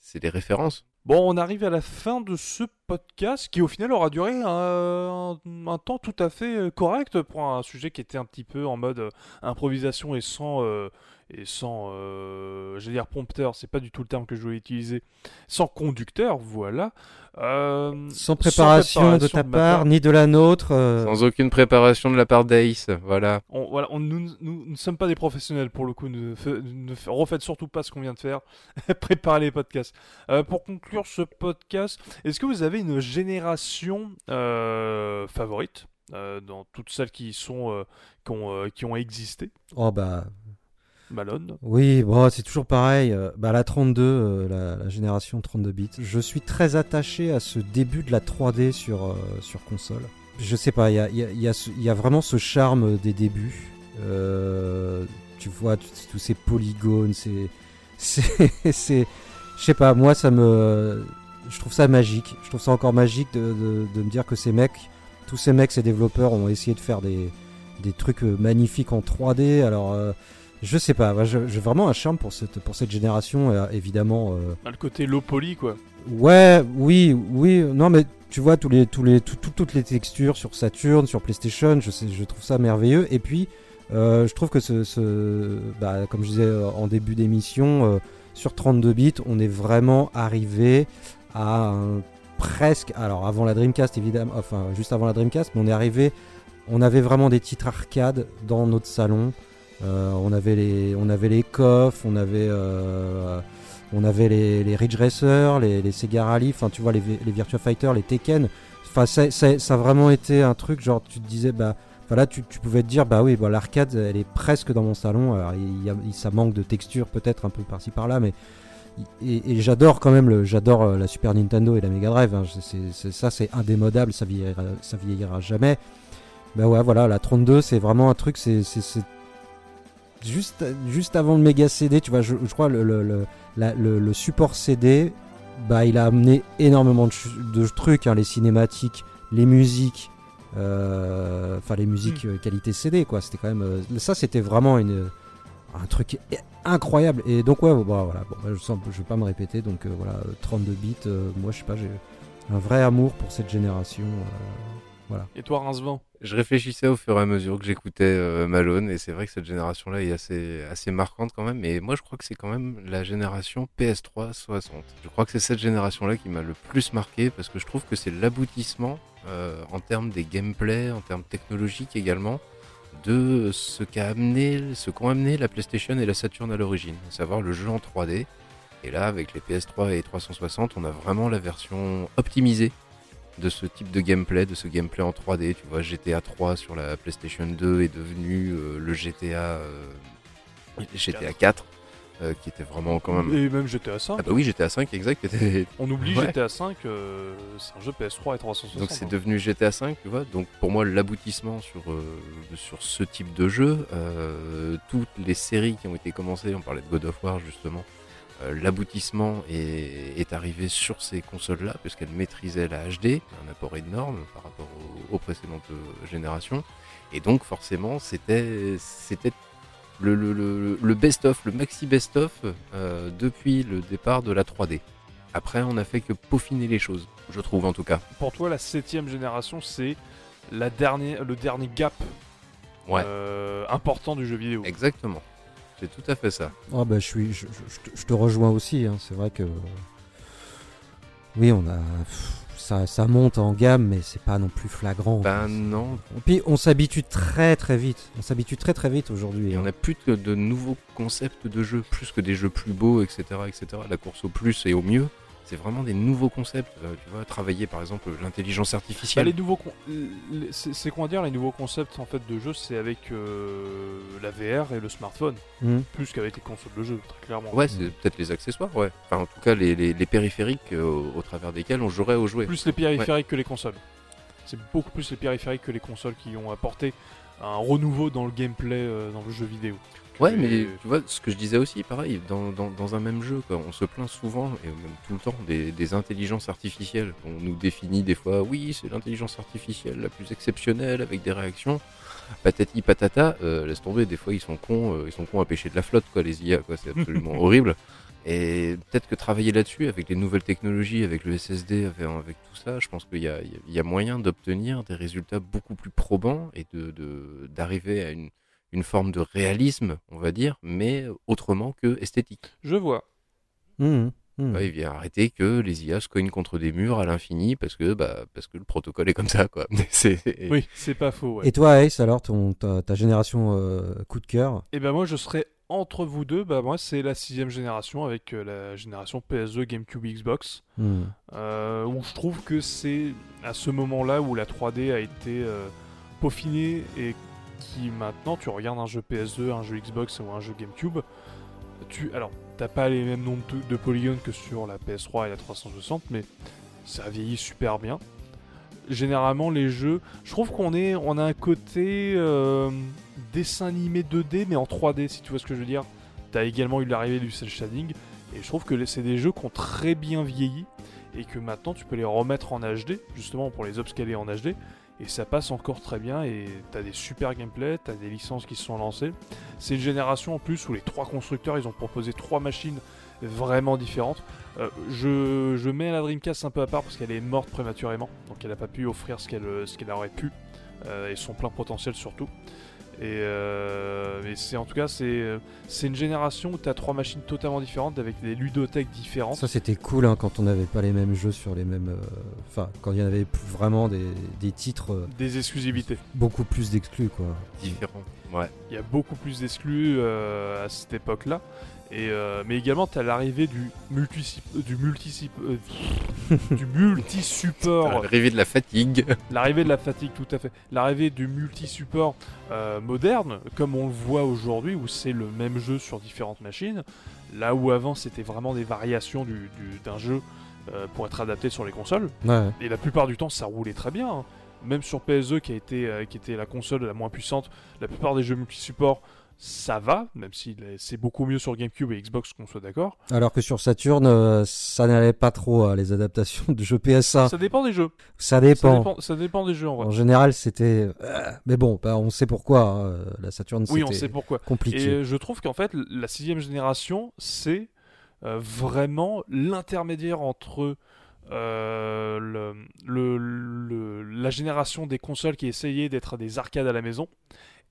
C'est des références. Bon, on arrive à la fin de ce podcast qui au final aura duré un, un temps tout à fait euh, correct pour un sujet qui était un petit peu en mode euh, improvisation et sans euh, et sans euh, j'allais dire prompteur, c'est pas du tout le terme que je voulais utiliser, sans conducteur, voilà. Euh, Sans préparation, de ta part, ni de la nôtre. euh, Sans aucune préparation de la part d'Ace, voilà. On, voilà, on- nous, nous- nous ne sommes pas des professionnels pour le coup. Ne, fa- ne fa- refaites surtout pas ce qu'on vient de faire. Préparez les podcasts. Euh, pour conclure ce podcast, est-ce que vous avez une génération euh, favorite euh, dans toutes celles qui sont euh, qui, ont, qui ont existé? Oh bah Malone. Oui, bon, c'est toujours pareil. bah, la 32, euh, la, la génération 32 bits. Je suis très attaché à ce début de la 3D sur, euh, sur console. Je sais pas, il y a, il y a- y a y vraiment ce charme des débuts. Euh, tu vois, tous ces polygones. C'est. c'est- Je sais pas, moi, ça me. Je trouve ça magique. Je trouve ça encore magique de, de- de me dire que ces mecs, tous ces mecs, ces développeurs ont essayé de faire des, des trucs euh, magnifiques en 3D. Alors. euh, je sais pas, j'ai vraiment un charme pour cette, pour cette génération, euh, évidemment. euh, Ah, Le côté low poly, quoi. Ouais, oui, oui, non, mais tu vois, tous les, tous les, tout- tout- toutes les textures sur Saturn, sur PlayStation, je, sais, je trouve ça merveilleux. Et puis, euh, je trouve que ce, ce- bah, comme je disais en début d'émission, euh, sur 32 bits, on est vraiment arrivé à presque, alors avant la Dreamcast évidemment, enfin juste avant la Dreamcast, mais on est arrivé, on avait vraiment des titres arcade dans notre salon. Euh, on avait les, on avait les coffres, on avait, euh, on avait les, les Ridge Racer, les, les Sega Rally, enfin tu vois les, les Virtua Fighter, les Tekken. Enfin ça, ça- ça a vraiment été un truc genre tu te disais bah voilà tu, pouvais te dire bah oui bah, l'arcade elle est presque dans mon salon. Ça manque de texture peut-être un peu par-ci par-là mais et, j'adore quand même j'adore euh, la Super Nintendo et la Mega Drive. hein. Ça c'est indémodable, ça vieillira, ça vieillira jamais. Bah ouais voilà la 32 c'est vraiment un truc c'est juste, avant le méga CD, tu vois, je, crois le, support CD, bah, il a amené énormément de, trucs, hein, les cinématiques, les musiques, Enfin, les musiques euh, qualité CD, quoi. C'était quand même. euh, ça, c'était vraiment une, un truc incroyable. Et donc, ouais, bon, bah, voilà. Bon, bah, je, sens, je vais pas me répéter. Donc, euh, voilà, euh, 32 bits. euh, moi, je sais pas, j'ai un vrai amour pour cette génération. euh, Et toi, Rincevent? Je réfléchissais au fur et à mesure que j'écoutais euh, Malone, et c'est vrai que cette génération-là est assez, assez marquante quand même. Mais moi, je crois que c'est quand même la génération PS3 60. Je crois que c'est cette génération-là qui m'a le plus marqué parce que je trouve que c'est l'aboutissement euh, en termes des gameplay, en termes technologiques également, de ce qu'a amené, ce qu'ont amené la PlayStation et la Saturn à l'origine, à savoir le jeu en 3D. Et là, avec les PS3 et 360, on a vraiment la version optimisée de ce type de gameplay, de ce gameplay en 3D. Tu vois, GTA 3 sur la PlayStation 2 est devenu euh, le GTA, euh, GTA 4, euh, qui était vraiment quand même. Et même GTA 5. Ah bah oui, GTA 5, exact. était- On oublie Ouais. GTA 5, euh, c'est un jeu PS3 et 360. Donc c'est hein. devenu GTA 5, tu vois. Donc pour moi, l'aboutissement sur, euh, sur ce type de jeu, toutes les séries qui ont été commencées, on parlait de God of War justement, l'aboutissement est, est arrivé sur ces consoles-là, puisqu'elles maîtrisaient la HD, un apport énorme par rapport aux, aux précédentes générations. Et donc forcément, c'était le, le, le, le best-of, le maxi best-of euh, depuis le départ de la 3D. Après, on a fait que peaufiner les choses, je trouve en tout cas. Pour toi, la septième génération, c'est la dernière, le dernier gap Ouais. euh, important du jeu vidéo. Exactement. C'est tout à fait ça. Ah bah je suis, je, je- je te- rejoins aussi. hein. C'est vrai que oui, on a ça, ça monte en gamme, mais c'est pas non plus flagrant. Ben non. Et puis on s'habitue très très vite. On s'habitue très très vite aujourd'hui. Et on hein. a plus de, de nouveaux concepts de jeux, plus que des jeux plus beaux, etc., etc. La course au plus et au mieux, c'est vraiment des nouveaux concepts. Euh, tu vois, travailler par exemple l'intelligence Bah, artificielle. les nouveaux, con- les- c'est quoi dire les nouveaux concepts en fait de jeu, c'est avec euh, la VR et le smartphone, Mhm. plus qu'avec les consoles de jeu, très clairement. Ouais, c'est peut-être les accessoires, ouais. Enfin, en tout cas, les, les- les périphériques euh, au, au travers desquels on jouerait aux jouets. Plus les périphériques que les consoles. C'est beaucoup plus les périphériques que les consoles qui ont apporté un renouveau dans le gameplay euh, dans le jeu vidéo. Ouais, mais tu vois, ce que je disais aussi, pareil, dans, dans, dans un même jeu, quoi, on se plaint souvent, et même tout le temps, des, des intelligences artificielles. On nous définit des fois, oui, c'est l'intelligence artificielle la plus exceptionnelle, avec des réactions. Patati patata, euh, laisse tomber, des fois ils sont cons, euh, ils sont cons à pêcher de la flotte, quoi, les IA, quoi, c'est absolument horrible. Et peut-être que travailler là-dessus, avec les nouvelles technologies, avec le SSD, avec, avec tout ça, je pense qu'il y a, il y a- il y a moyen d'obtenir des résultats beaucoup plus probants et de, de- d'arriver à une, une forme de réalisme, on va dire, mais autrement que esthétique. Je vois. Mhm. Ouais, il vient arrêter que les IA se cognent contre des murs à l'infini parce que, bah, parce que le protocole est comme ça, quoi. C'est, Oui, c'est pas faux. Ouais. Et toi, Ace, alors ton, ta, ta génération euh, coup de cœur? Et ben moi je serais entre vous deux, bah moi c'est la sixième génération avec euh, la génération PS2, GameCube, Xbox, Mhm. euh, où je trouve que c'est à ce moment-là où la 3D a été euh, peaufinée et qui maintenant tu regardes un jeu PS2, un jeu Xbox ou un jeu GameCube, tu alors t'as pas les mêmes nombres de, polygones que sur la PS3 et la 360, mais ça vieillit super bien. Généralement les jeux, je trouve qu'on est, on a un côté euh, dessin animé 2D mais en 3D si tu vois ce que je veux dire. T'as également eu l'arrivée du cel shading et je trouve que c'est des jeux qui ont très bien vieilli et que maintenant tu peux les remettre en HD justement pour les upscaler en HD et ça passe encore très bien et t'as des super gameplay, t'as des licences qui se sont lancées. C'est une génération en plus où les trois constructeurs ils ont proposé trois machines vraiment différentes. Euh, je, mets la Dreamcast un peu à part parce qu'elle est morte prématurément, donc elle n'a pas pu offrir ce qu'elle ce qu'elle aurait pu euh, et son plein potentiel surtout. Et, euh, mais c'est en tout cas c'est c'est une génération où tu as trois machines totalement différentes avec des ludothèques différentes. Ça c'était cool hein, quand on n'avait pas les mêmes jeux sur les mêmes. euh, Enfin, quand il y en avait vraiment des, des titres euh, Des exclusivités. beaucoup plus d'exclus quoi. différent. Ouais. Il y a beaucoup plus d'exclus euh, à cette époque-là. Et euh, mais également, tu as l'arrivée du multi du multi euh, du multi-support, L'arrivée de la fatigue. l'arrivée de la fatigue, tout à fait, l'arrivée du multi-support euh, moderne, comme on le voit aujourd'hui, où c'est le même jeu sur différentes machines. Là où avant, c'était vraiment des variations du- du- d'un jeu euh, pour être adapté sur les consoles. Ouais. Et la plupart du temps, ça roulait très bien. hein. Même sur PS2, qui, a été, euh, qui était la console la moins puissante, la plupart des jeux multi-support ça va, même si c'est beaucoup mieux sur GameCube et Xbox, qu'on soit d'accord. Alors que sur Saturn, euh, ça n'allait pas trop, hein, les adaptations de jeux PSA. Ça dépend des jeux. Ça dépend. Ça dépend, ça dépend des jeux en vrai. En général, c'était. euh, mais bon, bah, on sait pourquoi. hein, La Saturn, Oui, on sait pourquoi. compliqué. Et euh, je trouve qu'en fait, la sixième génération, c'est euh, vraiment l'intermédiaire entre euh, le, le- le- la génération des consoles qui essayait d'être des arcades à la maison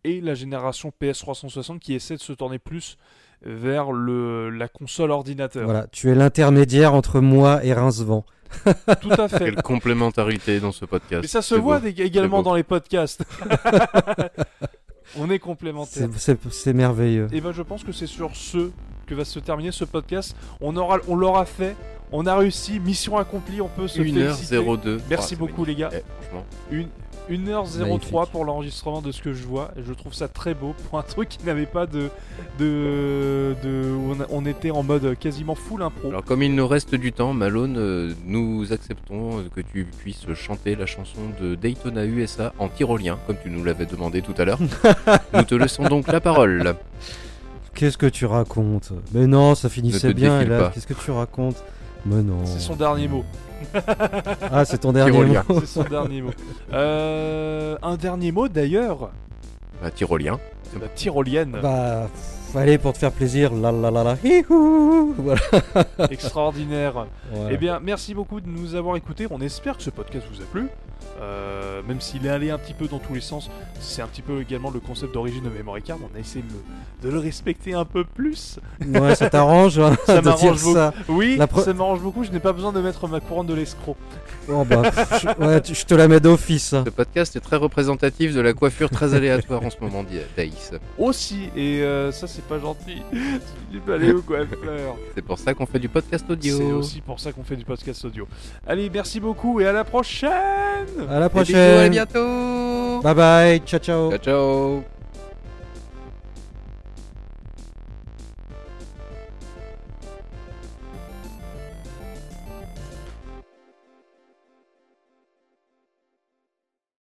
et la génération PS360 qui essaie de se tourner plus vers le, la console ordinateur. Voilà, tu es l'intermédiaire entre moi et Rincevent. Tout à fait. Quelle complémentarité dans ce podcast. Mais ça se voit beau. également dans les podcasts. On est complémentaires. C'est- merveilleux. Et ben je pense que c'est sur ce que va se terminer ce podcast. On aura, on l'aura fait. On a réussi, mission accomplie. On peut se féliciter. 1h02. Merci Ah, beaucoup, les gars. Eh, franchement, Une 1h03 Magnifique. pour l'enregistrement de ce que je vois. Et je trouve ça très beau pour un truc qui n'avait pas de, de, de où on, on était en mode quasiment full impro. Alors comme il nous reste du temps, Malone, euh, nous acceptons euh, que tu puisses chanter la chanson de Daytona USA en tyrolien, comme tu nous l'avais demandé tout à l'heure. nous te laissons donc la parole. Qu'est-ce que tu racontes? Mais non, ça finissait bien. Et là, qu'est-ce que tu racontes? Mais non. C'est son dernier mot. Ah, c'est ton dernier Tyrolien. mot. C'est son dernier mot. Euh, un dernier mot d'ailleurs. Bah, tyrolien. La tyrolienne. Bah, fallait pour te faire plaisir. La la la la. hihou. Voilà. Extraordinaire. Voilà. Eh bien, merci beaucoup de nous avoir écoutés. On espère que ce podcast vous a plu. Euh, même s'il est allé un petit peu dans tous les sens, c'est un petit peu également le concept d'origine de Memory Card. On a essayé de le, de le respecter un peu plus. Ouais, ça t'arrange hein, Ça de m'arrange dire beaucoup. ça. Oui, pre- ça m'arrange beaucoup. Je n'ai pas besoin de mettre ma couronne de l'escroc. Bon, bah, je, ouais, tu- je te la mets d'office. hein. Ce podcast est très représentatif de la coiffure très aléatoire en ce moment d'Aïs. Aussi, et euh, ça, c'est pas gentil. Je pas aller au coiffeur. C'est pour ça qu'on fait du podcast C'est audio. aussi pour ça qu'on fait du podcast audio. Allez, merci beaucoup et à la prochaine À la bisous, à prochaine. bientôt Bye bye. Ciao ciao. Ciao ciao